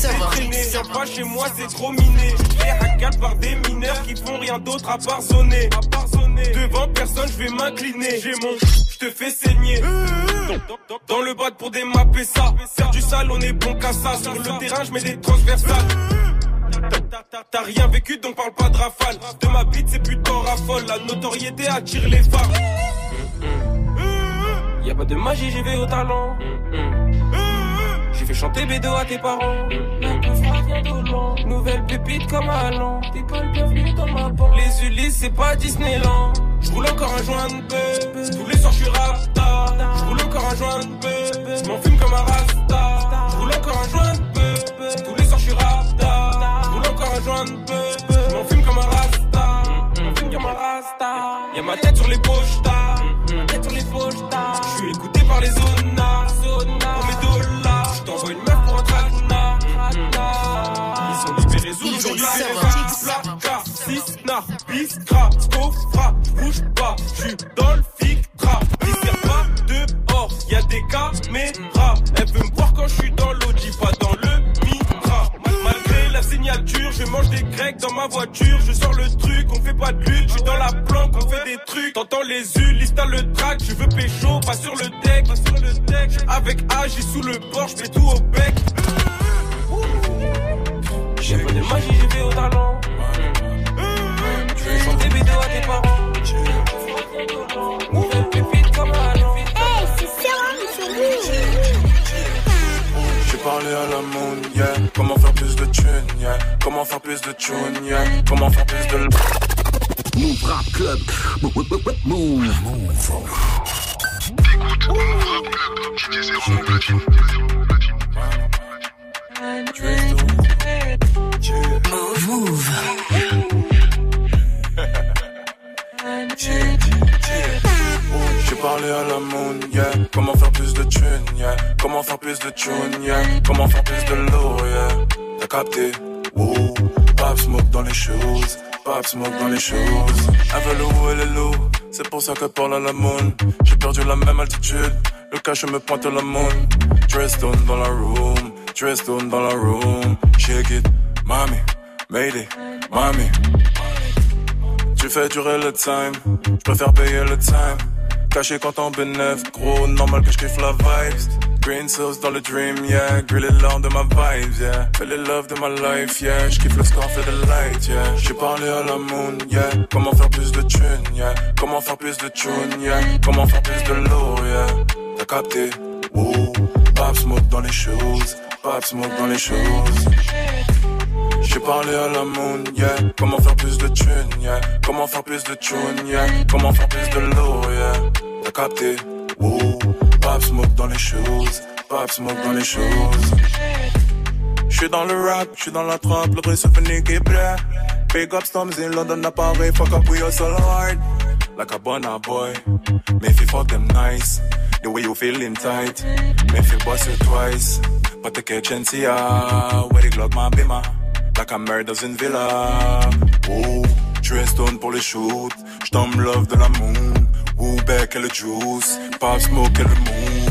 viens pas chez moi, c'est trop miné. Les par des mineurs qui font rien d'autre à part sonner. Devant personne, je vais m'incliner. J'ai mon, je te fais saigner. Dans le bad pour démapper ça. Faire du sale, on est bon qu'à ça. Sur le terrain, je mets des transversales. T'as rien vécu donc parle pas de rafale. De ma bite, c'est plutôt raffole. La notoriété attire les femmes. Y'a pas de magie, j'y vais au talent. Fait chanter Bédo à tes parents. Nouvelle pépite comme Alain. T'es pas le bienvenu dans ma banque. Les Ulysses, c'est pas Disneyland. J'roule encore un joint de bœuf. Tous les soirs, j'suis rasta. J'roule encore un joint de bœuf. J'm'en fume comme un rasta. J'roule encore un joint de bœuf. Tous les soirs, j'suis rasta. J'roule encore un joint de bœuf. J'm'en fume comme un rasta. J'm'en fume comme un rasta. Y'a ma tête sur les pochetas. Ma tête sur les pochetas. J'suis écouté par les zonas. 05 par la la moon. J'ai perdu la même altitude. Le cache me pointe la moon. Dressstone dans la room. Dressstone dans la room. Shake it. Mommy. Made it, Mommy. Tu fais durer le time. Je préfère payer le time. Caché quand en bénéf. Gros, normal que je kiffe la vibes. Green sauce dans le dream, yeah. Grill it de ma vibes, yeah. Fais les love de ma life, yeah. J'kiffe le score, fais the light, yeah. J'ai parlé à la moon, yeah. Comment faire plus de thunes, yeah. Comment faire plus de thunes, yeah. Comment faire plus de l'eau, yeah. T'as capté, woo. Pop smoke dans les choses. Pop smoke dans les choses. J'ai parlé à la moon, yeah. Comment faire plus de thunes, yeah. Comment faire plus de thunes, yeah. Comment faire plus de l'eau, yeah. T'as capté, woo. Pop smoke dans les choses. Pop smoke dans les choses. J'suis dans le rap, j'suis dans la trappe, le bruit se fait niquer. Big up storms in London, appareil, fuck up, we hustle hard. Like a bonner boy, make you fuck them nice. The way you feeling tight, make you bust it twice. But the kitchen, see ya, where the Glock, my bimmer. Like a murders in villa. Oh, Stone pour les shoots. J'tombe love de la moon. Woo back et le juice? Pop smoke et le move.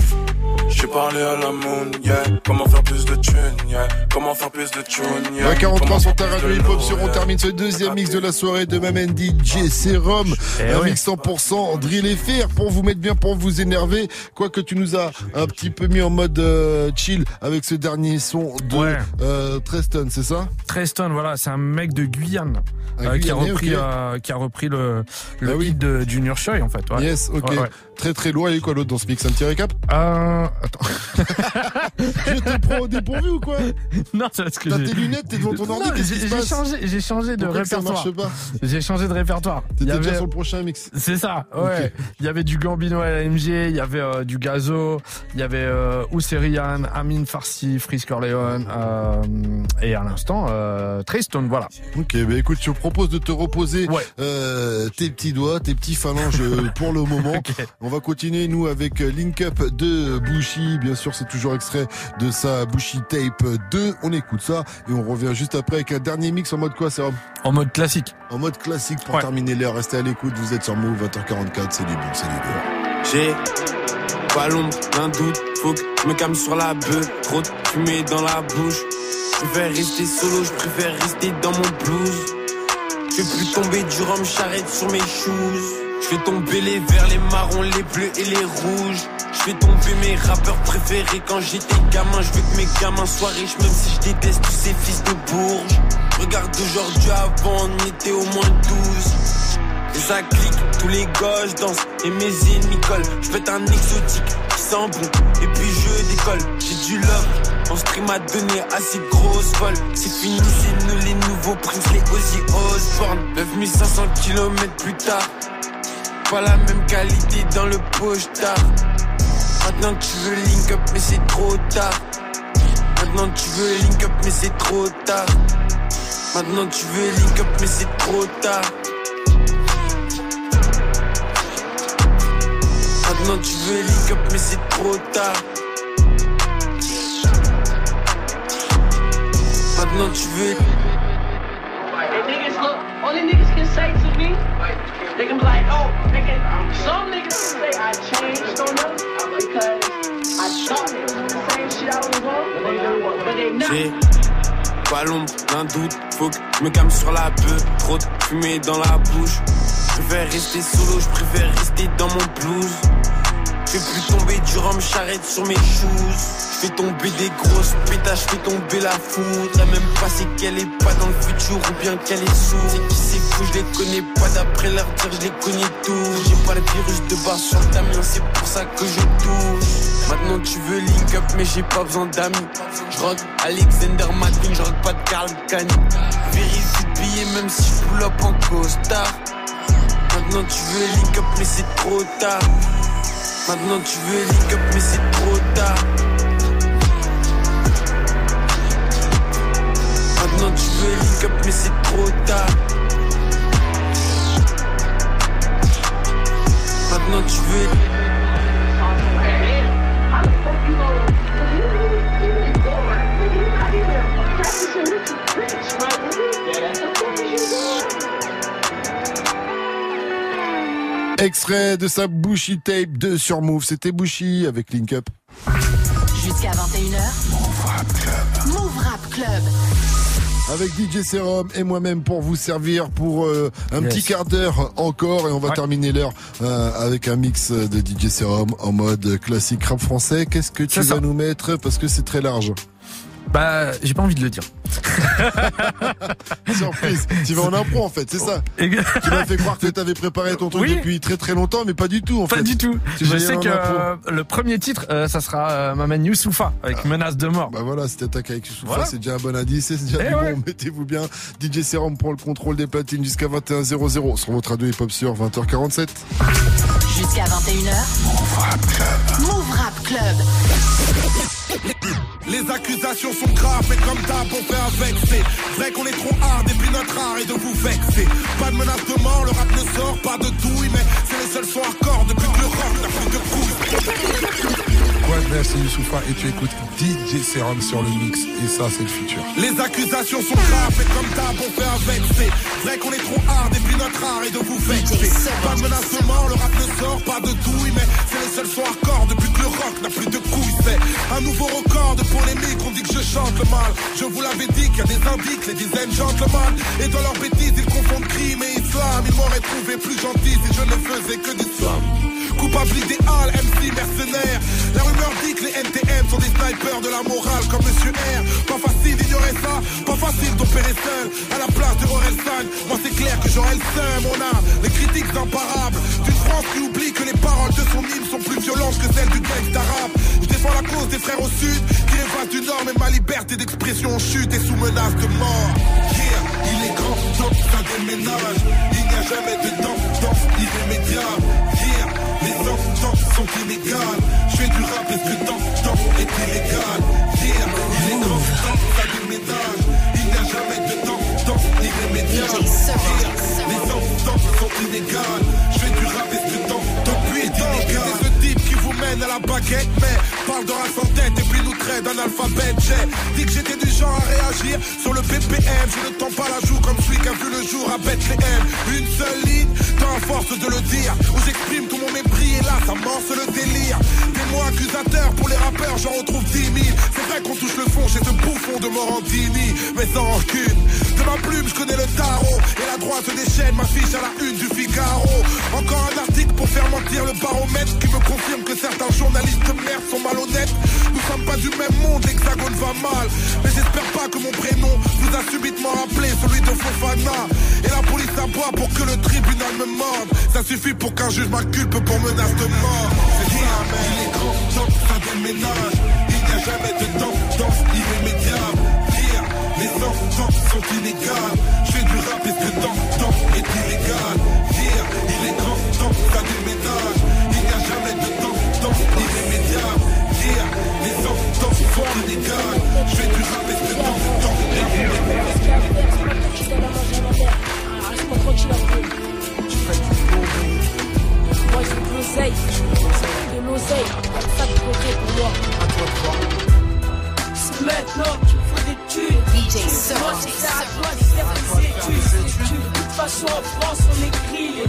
J'ai parlé à la moon, yeah. Comment faire plus de thunes, yeah. Comment faire plus de thunes, yeah. 43 sur ta radio hip hop sur on termine ce deuxième mix de la soirée de Mamen DJ Serum. Eh un mix 100% drill et fer pour vous mettre bien, pour vous énerver. Quoique tu nous as un petit peu mis en mode euh, chill avec ce dernier son de Ouais. euh, Treston, c'est ça? Treston, voilà, c'est un mec de Guyane euh, qui a repris, euh, qui a repris le, le Ah oui. hit de Junior Choi en fait. Ouais. Yes, ok. Ouais, Très très loin. Et quoi l'autre dans ce mix Un petit récap? Euh, attends. *laughs* Je te prends au dépourvu ou quoi? Non, c'est parce que T'as j'ai- tes lunettes, t'es devant ton ordi, j'ai changé, j'ai changé de Pourquoi ça répertoire. marche pas? J'ai changé de répertoire. Il T'étais déjà sur le prochain mix. C'est ça, ouais. Il y avait du Gambino à l'AMG, il y avait euh, du Gazo, il y avait euh, Ousserian, Amin Farsi, Frisk Orleans, euh, et à l'instant, euh, Tristan, voilà. Ok, bah écoute, je te propose de te reposer euh, tes petits doigts, tes petits phalanges euh, pour le moment. *laughs* On va continuer, nous, avec Link Up de Bushi. Bien sûr, c'est toujours extrait de sa Bushi Tape 2. On écoute ça et on revient juste après avec un dernier mix en mode quoi, Serum En mode classique. En mode classique pour terminer l'heure. Restez à l'écoute, vous êtes sur Move 20h44, c'est du bon, c'est du bon. J'ai pas l'ombre d'un doute, faut que je me calme sur la bœuf. Trop de fumée dans la bouche. Je préfère rester solo, je préfère rester dans mon blues. Je fais plus tomber du rhum charrette sur mes shoes. Je fais tomber les verts, les marrons, les bleus et les rouges. Je fais tomber mes rappeurs préférés quand j'étais gamin. Je veux que mes gamins soient riches, même si je déteste tous ces fils de bourges. Regarde aujourd'hui avant, on était au moins 12. Et ça clique, tous les gosses dansent et mes ennemis collent. Je fais un exotique qui sent bon et puis je décolle. J'ai du love, en stream à donner assez grosse folle. C'est fini, c'est nous les nouveaux princes, les Ozzy Osbourne. 9500 km plus tard, pas la même qualité dans le poche-tard. Maintenant tu veux link up, mais c'est trop tard. Maintenant tu veux link up, mais c'est trop tard. Maintenant tu veux link up, mais c'est trop tard. Maintenant tu veux link up mais c'est trop tard Maintenant tu veux niggas look, only niggas can say to me, they can be like, oh, can, some niggas say I changed on them because I thought it was the same shit I was on, but they not. J'ai pas l'ombre d'un doute. Faut que je me calme sur la bœuf Trop de fumée dans la bouche. Je préfère rester solo, je préfère rester dans mon blues fais plus tomber du rhum charrette sur mes shoes. Je fais tomber des grosses pétages, je tomber la foudre. Elle même pas c'est qu'elle est pas dans le futur ou bien qu'elle est sourde C'est qui c'est fou, je les connais pas. D'après leur dire, je les connais tous. J'ai pas le virus de base sur le tamion, c'est pour ça que je touche. Maintenant tu veux link up mais j'ai pas besoin d'amis. Je Alexander McQueen, je rock pas de Carl Kani Vérifie le billet même si je up en costard. Maintenant tu veux link up mais c'est trop tard Maintenant tu veux link up mais c'est trop tard. Maintenant tu veux link up mais c'est trop tard. Maintenant tu veux Extrait de sa Bushy Tape 2 sur Move. C'était Bushy avec Link Up. Jusqu'à 21h. Move Rap Club. Move Rap Club. Avec DJ Serum et moi-même pour vous servir pour euh, un Yes. petit quart d'heure encore et on va Ouais. terminer l'heure euh, avec un mix de DJ Serum en mode classique rap français. Qu'est-ce que tu vas ça. nous mettre? Parce que c'est très large. Bah, j'ai pas envie de le dire. *laughs* Surprise, tu vas en impro en fait, c'est ça. Tu m'as fait croire que t'avais préparé ton truc Oui. depuis très très longtemps, mais pas du tout en Pas fait. du tout. Tu Je sais que euh, le premier titre, euh, ça sera euh, Maman Youssoufa avec menace de mort. Bah voilà, c'était attaque avec Youssoufa, Voilà. c'est déjà un bon indice, c'est déjà Eh du ouais. bon, mettez-vous bien. DJ Serum pour le contrôle des platines jusqu'à 21h00 sur votre radio hip-hop sur 20h47. Jusqu'à 21h. Move Rap Club. Move Rap Club. Les accusations sont graves, mais comme d'hab, on fait avec. C'est vrai qu'on est trop hard, et puis notre art est de vous vexer. Pas de menace de mort, le rap ne sort pas de Merci Youssoufa et tu écoutes DJ Serum sur le mix et ça c'est le futur. Les accusations sont graves, mais comme d'hab, on fait avec. C'est vrai qu'on est trop hard, et puis notre art est de vous vexer. Pas de menace de mort, le rap ne sort pas de douille, mais c'est les seuls sons hardcore depuis que le rock n'a plus de couilles. C'est un nouveau record de polémique, on dit que je chante le mal. Je vous l'avais dit qu'il y a des indices, les dizaines gentlemen. Et dans leurs bêtises, ils confondent crime et islam. Ils m'auraient trouvé plus gentil si je ne faisais que du slam. Coupable idéal, MC mercenaire. La rumeur dit que les NTM sont des snipers de la morale comme Monsieur R. Pas facile d'ignorer ça, pas facile d'opérer seul. À la place de Orelsan, moi c'est clair que j'aurais le seum. On a les critiques imparables d'une France qui oublie que les paroles de son hymne sont plus violentes que celles du gangsta rap. Je défends la cause des frères au sud qui évadent du nord, mais ma liberté d'expression chute et sous menace de mort. Yeah, il est grand temps ça déménage. Il n'y a jamais de tendance irrémédiable. Sentences sont inégales. Je fais du rap et ce que t'entends est illégal. Yeah, il est temps que ça déménage. Il n'y a jamais de tendance irrémédiable. Yeah, les sentences sont inégales. Je fais du rap et ce que t'entends est illégal. À la baguette, mais parle de race et puis nous traite d'un alphabet. J'ai dit que j'étais du genre à réagir sur le BPM. Je ne tends pas la joue comme celui qui a vu le jour à Bethléem. Une seule ligne, tant force de le dire, où j'exprime tout mon mépris et là ça morce le délire. Des mots accusateurs pour les rappeurs, j'en retrouve 10 000. C'est vrai qu'on touche le fond chez ce bouffon de Morandini, mais sans rancune. De ma plume, je connais le tarot et la droite déchaîne ma fiche à la une du Figaro. Encore un article pour faire mentir le baromètre qui me confirme que certains journalistes de merde sont malhonnêtes. Nous sommes pas du même monde, l'hexagone va mal. Mais j'espère pas que mon prénom vous a subitement rappelé celui de Fofana. Et la police aboie pour que le tribunal me morde. Ça suffit pour qu'un juge m'inculpe pour menace de mort. C'est ça, mais il est grand temps ça déménage. Il n'y a jamais de tendance irrémédiable. Here, les sentences sont inégales. Je fais du rap et ce que t'entends est illégal. Il est grand temps ça déménage. Sont inégales. Je fais du rap et. Moi je veux de l'oseille. De l'oseille. Ça pour moi. C'est des Moi de des en France on est grillé.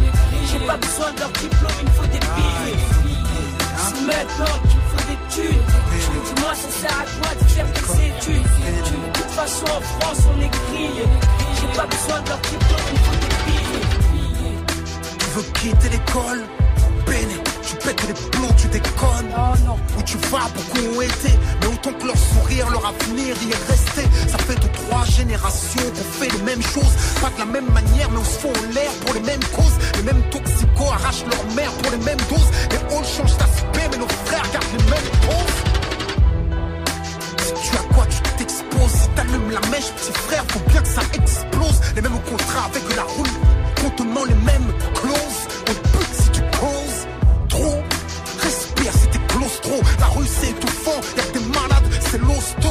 J'ai pas besoin leur diplôme, il me faut des des. Dis-moi ça sert à quoi de faire des études. De toute façon en France on est grillé. J'ai pas besoin de leur diplôme, il faut des billets. Tu veux quitter l'école? Béné, tu pètes les plombs, tu déconnes. Où tu vas, beaucoup ont été Mais autant que leur sourire, leur avenir y est resté. Ça fait deux, trois générations qu'on fait les mêmes choses. Pas de la même manière, mais on se fout en l'air pour les mêmes causes. Les mêmes toxicos arrachent leur mère pour les mêmes doses. Les halls changent d'aspect, mais nos frères gardent les mêmes poses. si tu as quoi, tu t'exposes. Si t'allumes la mèche, petit frère, faut bien que ça explose. Les mêmes contrats avec la roule, contenant les mêmes clauses. On te bute si tu causes trop. Respire si t'es claustro. La rue c'est étouffant, y'a des malades, c'est l'hosto.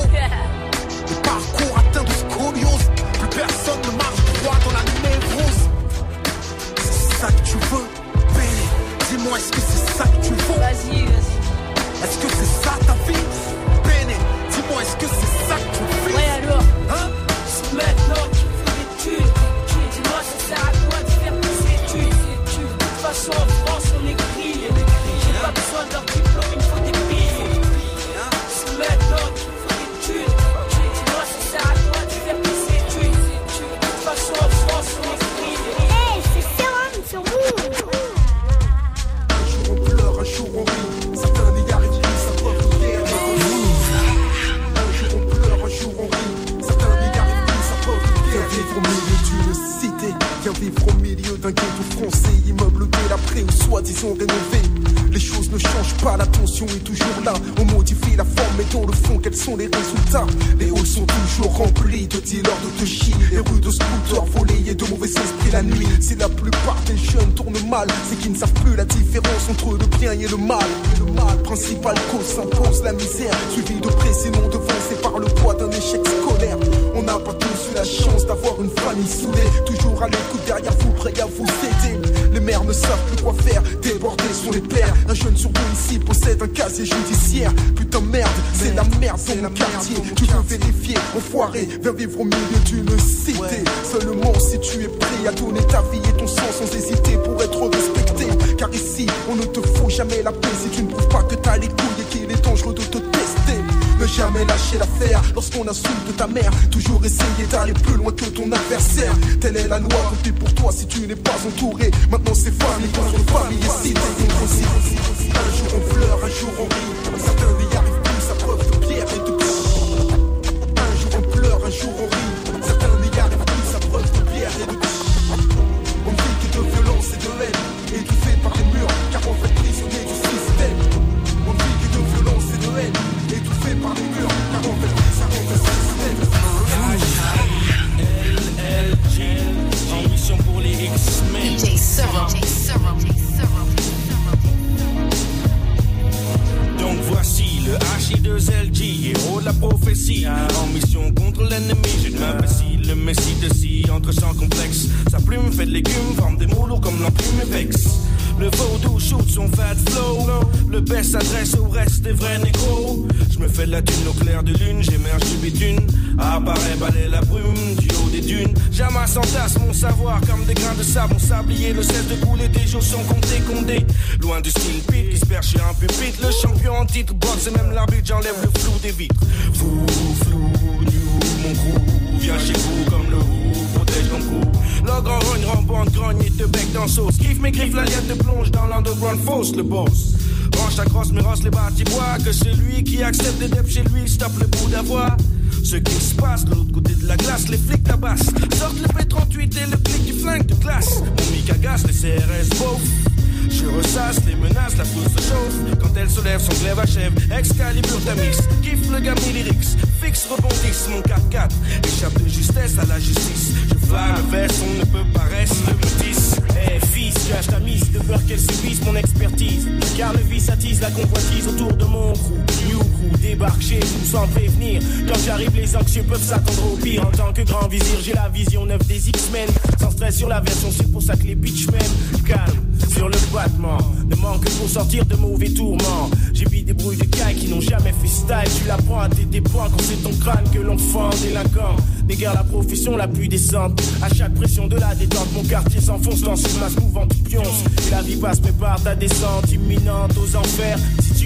En tant que grand vizir, j'ai la vision neuve des X-Men. Sans stress sur la version, c'est pour ça que les bitch m'aiment. Calme sur le battement. Ne manque que pour sortir de mauvais tourments. J'ai vu des brouilles de cailles qui n'ont jamais fait style. Tu l'apprends à tes dépens quand c'est ton crâne que l'enfant délinquant. Dégare la profession la plus décente. À chaque pression de la détente, mon quartier s'enfonce dans ce masque mouvant tu pionces. Et la vie passe, prépare ta descente imminente aux enfers.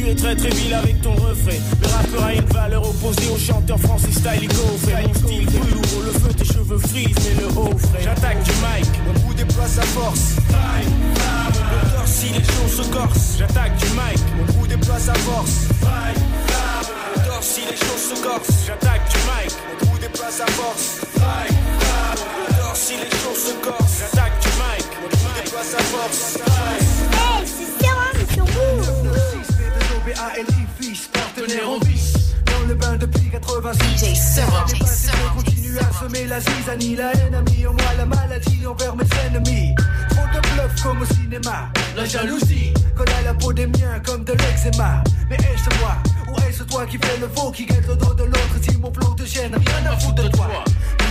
Tu es très très vil avec ton refrain, le rappeur a une valeur opposée au chanteur français style Fait Mon style brûle, ouvre le feu, tes cheveux frisent, mais le haut frais. J'attaque du mic, mon coup déploie sa force. Mon corps si les choses se corsent. J'attaque du mic, mon coup déploie sa force. Mon corps si les choses se corsent. J'attaque du mic, mon coup déploie sa force. Mon corps si les choses se corsent. J'attaque du mic, mon coup déploie sa force. Hey, c'est sur vous. B-A-L-I, fiche, partenaire en vice. Dans le bain depuis 86. DJ Serum. J'ai passé de continuer à semer la zizanie. La haine a mis en moi la maladie envers mes ennemis. Trop de bluff comme au cinéma. La jalousie colle à la peau des miens comme de l'eczéma. Mais est-ce moi ou est-ce toi qui fais le faux, qui guette le dos de l'autre? Si mon plan te gêne, rien à foutre de toi.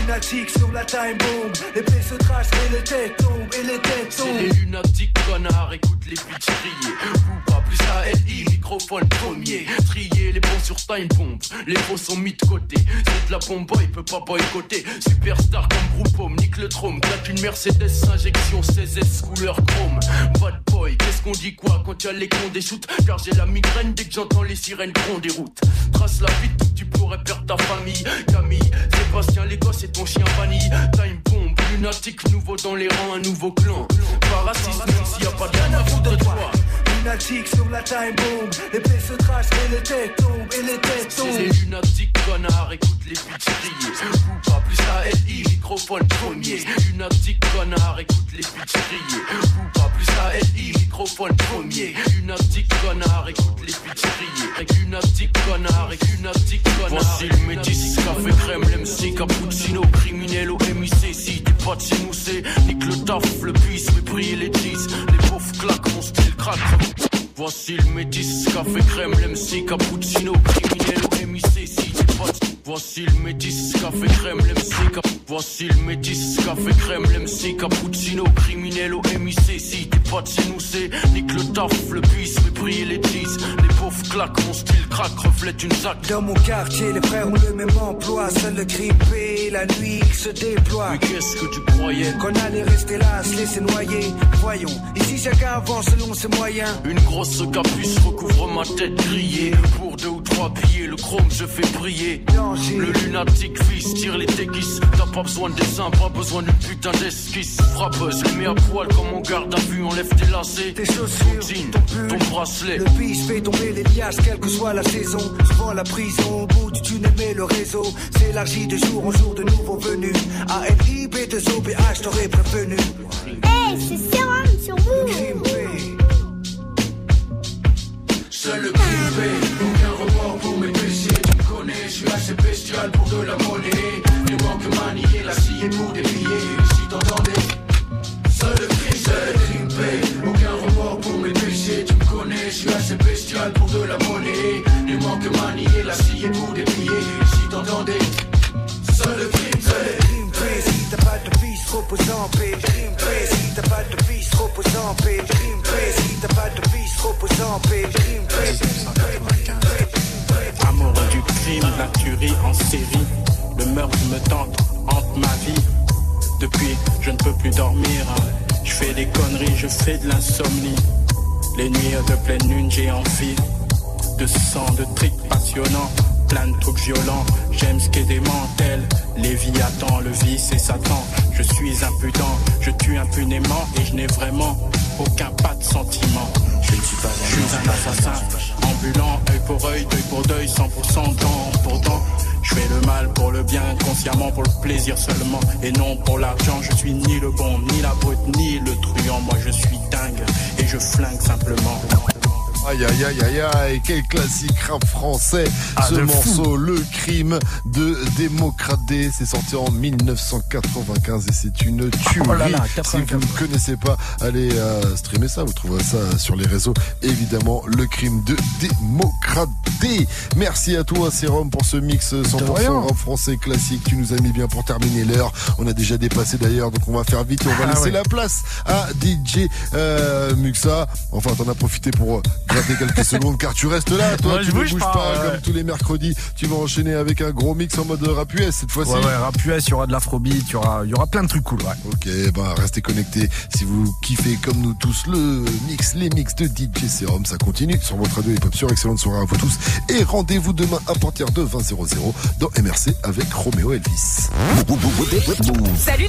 Lunatique sur la time bomb. Les se trachent et les têtes tombent et les têtes tombent. C'est les lunatiques connards, écoute les bitches crier. Vous pas plus ALI, microphone premier. Trier les bons sur time bomb. Les faux sont mis de côté. C'est de la bombe, il peut pas boycotter. Superstar comme groupe homme, nique le trône. Claque une Mercedes injection 16S couleur chrome. Bad boy, qu'est-ce qu'on dit quoi quand tu as les cons des shoots? Car j'ai la migraine dès que j'entends les sirènes grondent des routes. Trace la vie, tu pourrais perdre ta famille. Camille, Sébastien, les gosses et ton chien banni. Time bomb, lunatique, nouveau dans les rangs, un nouveau clan. Pas Lunatique sur la time bomb. Les pieds se trachent et les têtes tombent et les têtes C'est tombent. les lunatiques connard, écoute les pitchs crier. Booba plus ALI, microphone premier. Lunatique connard, écoute les pitchs crier. Booba plus ALI, microphone premier. Lunatique connard, écoute les pitchs crier. Lunatique connard, lunatique connard. Voici le métis, café crème, l'MC, cappuccino, criminel au MIC. Si t'es pas de chez nous, c'est nique le taf, le bis, mais briller les 10. Les pauvres claquent, mon style craque. Voici le métis, café crème, l'MC, cappuccino, criminel MIC. Si t'es pas Voici le métis, café crème, l'MC, cap... Voici le métis, café crème, l'MC, cappuccino, criminel au MIC. Si t'es pas de chez nous, c'est nique le taf, le bis, mais briller les 10. Les pauvres claquent, mon style craque, reflète une zac. Dans mon quartier, les frères ont le même emploi. Seul le grippé, la nuit qui se déploie. Mais qu'est-ce que tu croyais? Qu'on allait rester là, se laisser noyer. Voyons, ici chacun avance selon ses moyens. Une grosse capuche recouvre ma tête grillée. Pour deux ou trois billets, le chrome je fais briller. Le lunatique fils tire les déguises. T'as pas besoin de dessin, pas besoin d'une putain d'esquisse. Frappeuse, les mets à poil comme on garde à vue, enlève tes lacets. Tes chaussures, jean, ton pull, ton bracelet. Le biche fait tomber les liasses, quelle que soit la saison. Souvent la prison, au bout du tunnel, mais le réseau s'élargit de jour en jour de nouveaux venus. ALI, B2O, BH, t'aurais prévenu. Hey, c'est Sérum sur vous. Seul le grippé, aucun remords pour mes péchés, je suis assez bestial pour de la monnaie. Ne manque manier la scie pour des billets, si t'entendais. Seul grippé, seul le grippé, aucun remords pour mes péchés, tu me connais, je suis assez bestial pour de la monnaie. Ne manque manier la scie pour des billets, si t'entendais. Seul grippé, seul le grippé, si t'as pas de fils, repose en paix. Grippé, si t'as pas de fils, repose en paix. Grippé, si t'as pas de fils, repose en paix. Amoureux du crime, la tuerie en série. Le meurtre me tente, hante ma vie. Depuis, je ne peux plus dormir. Je fais des conneries, je fais de l'insomnie. Les nuits de pleine lune, j'ai envie de sang, de tricks passionnants. Plein de trucs violents, j'aime ce qu'est des mantelles. Léviathan, le vice et Satan. Je suis impudent, je tue impunément et je n'ai vraiment aucun pas de sentiment. Je ne suis pas un, je suis un assassin ambulant, œil pour œil, deuil pour deuil, 100% dent pour. Je fais le mal pour le bien, consciemment pour le plaisir seulement, et non pour l'argent. Je suis ni le bon, ni la brute, ni le truand. Moi je suis dingue et je flingue simplement. Aïe aïe aïe aïe aïe, quel classique rap français Ah, ce morceau, fou. Le crime de Démocrate D, c'est sorti en 1995 et c'est une tuerie. Oh là là, si 95. vous ne connaissez pas, allez euh, streamer ça, vous trouverez ça sur les réseaux. Évidemment, Le crime de Démocrate D. Merci à toi Sérum pour ce mix 100% rien. rap français classique. Tu nous as mis bien pour terminer l'heure. On a déjà dépassé d'ailleurs, donc on va faire vite on va Ah laisser ouais. la place à DJ euh, Muxa. Enfin, t'en as profité pour euh, gratter quelques secondes car tu restes là. Toi, Moi, tu je ne bouge bouges pas, pas, ouais. comme tous les mercredis. Tu vas enchaîner avec un gros mix en mode rap US cette fois-ci. Ouais, ouais, rap US, il y aura de l'afrobeat, il y aura, il y aura plein de trucs cool, ouais. Ok, bah restez connectés si vous kiffez comme nous tous le mix, les mix de DJ Serum, ça continue sur votre radio hip hop sur excellente soirée à vous tous et rendez-vous demain à partir de 20h00 dans MRC avec Roméo Elvis. Salut les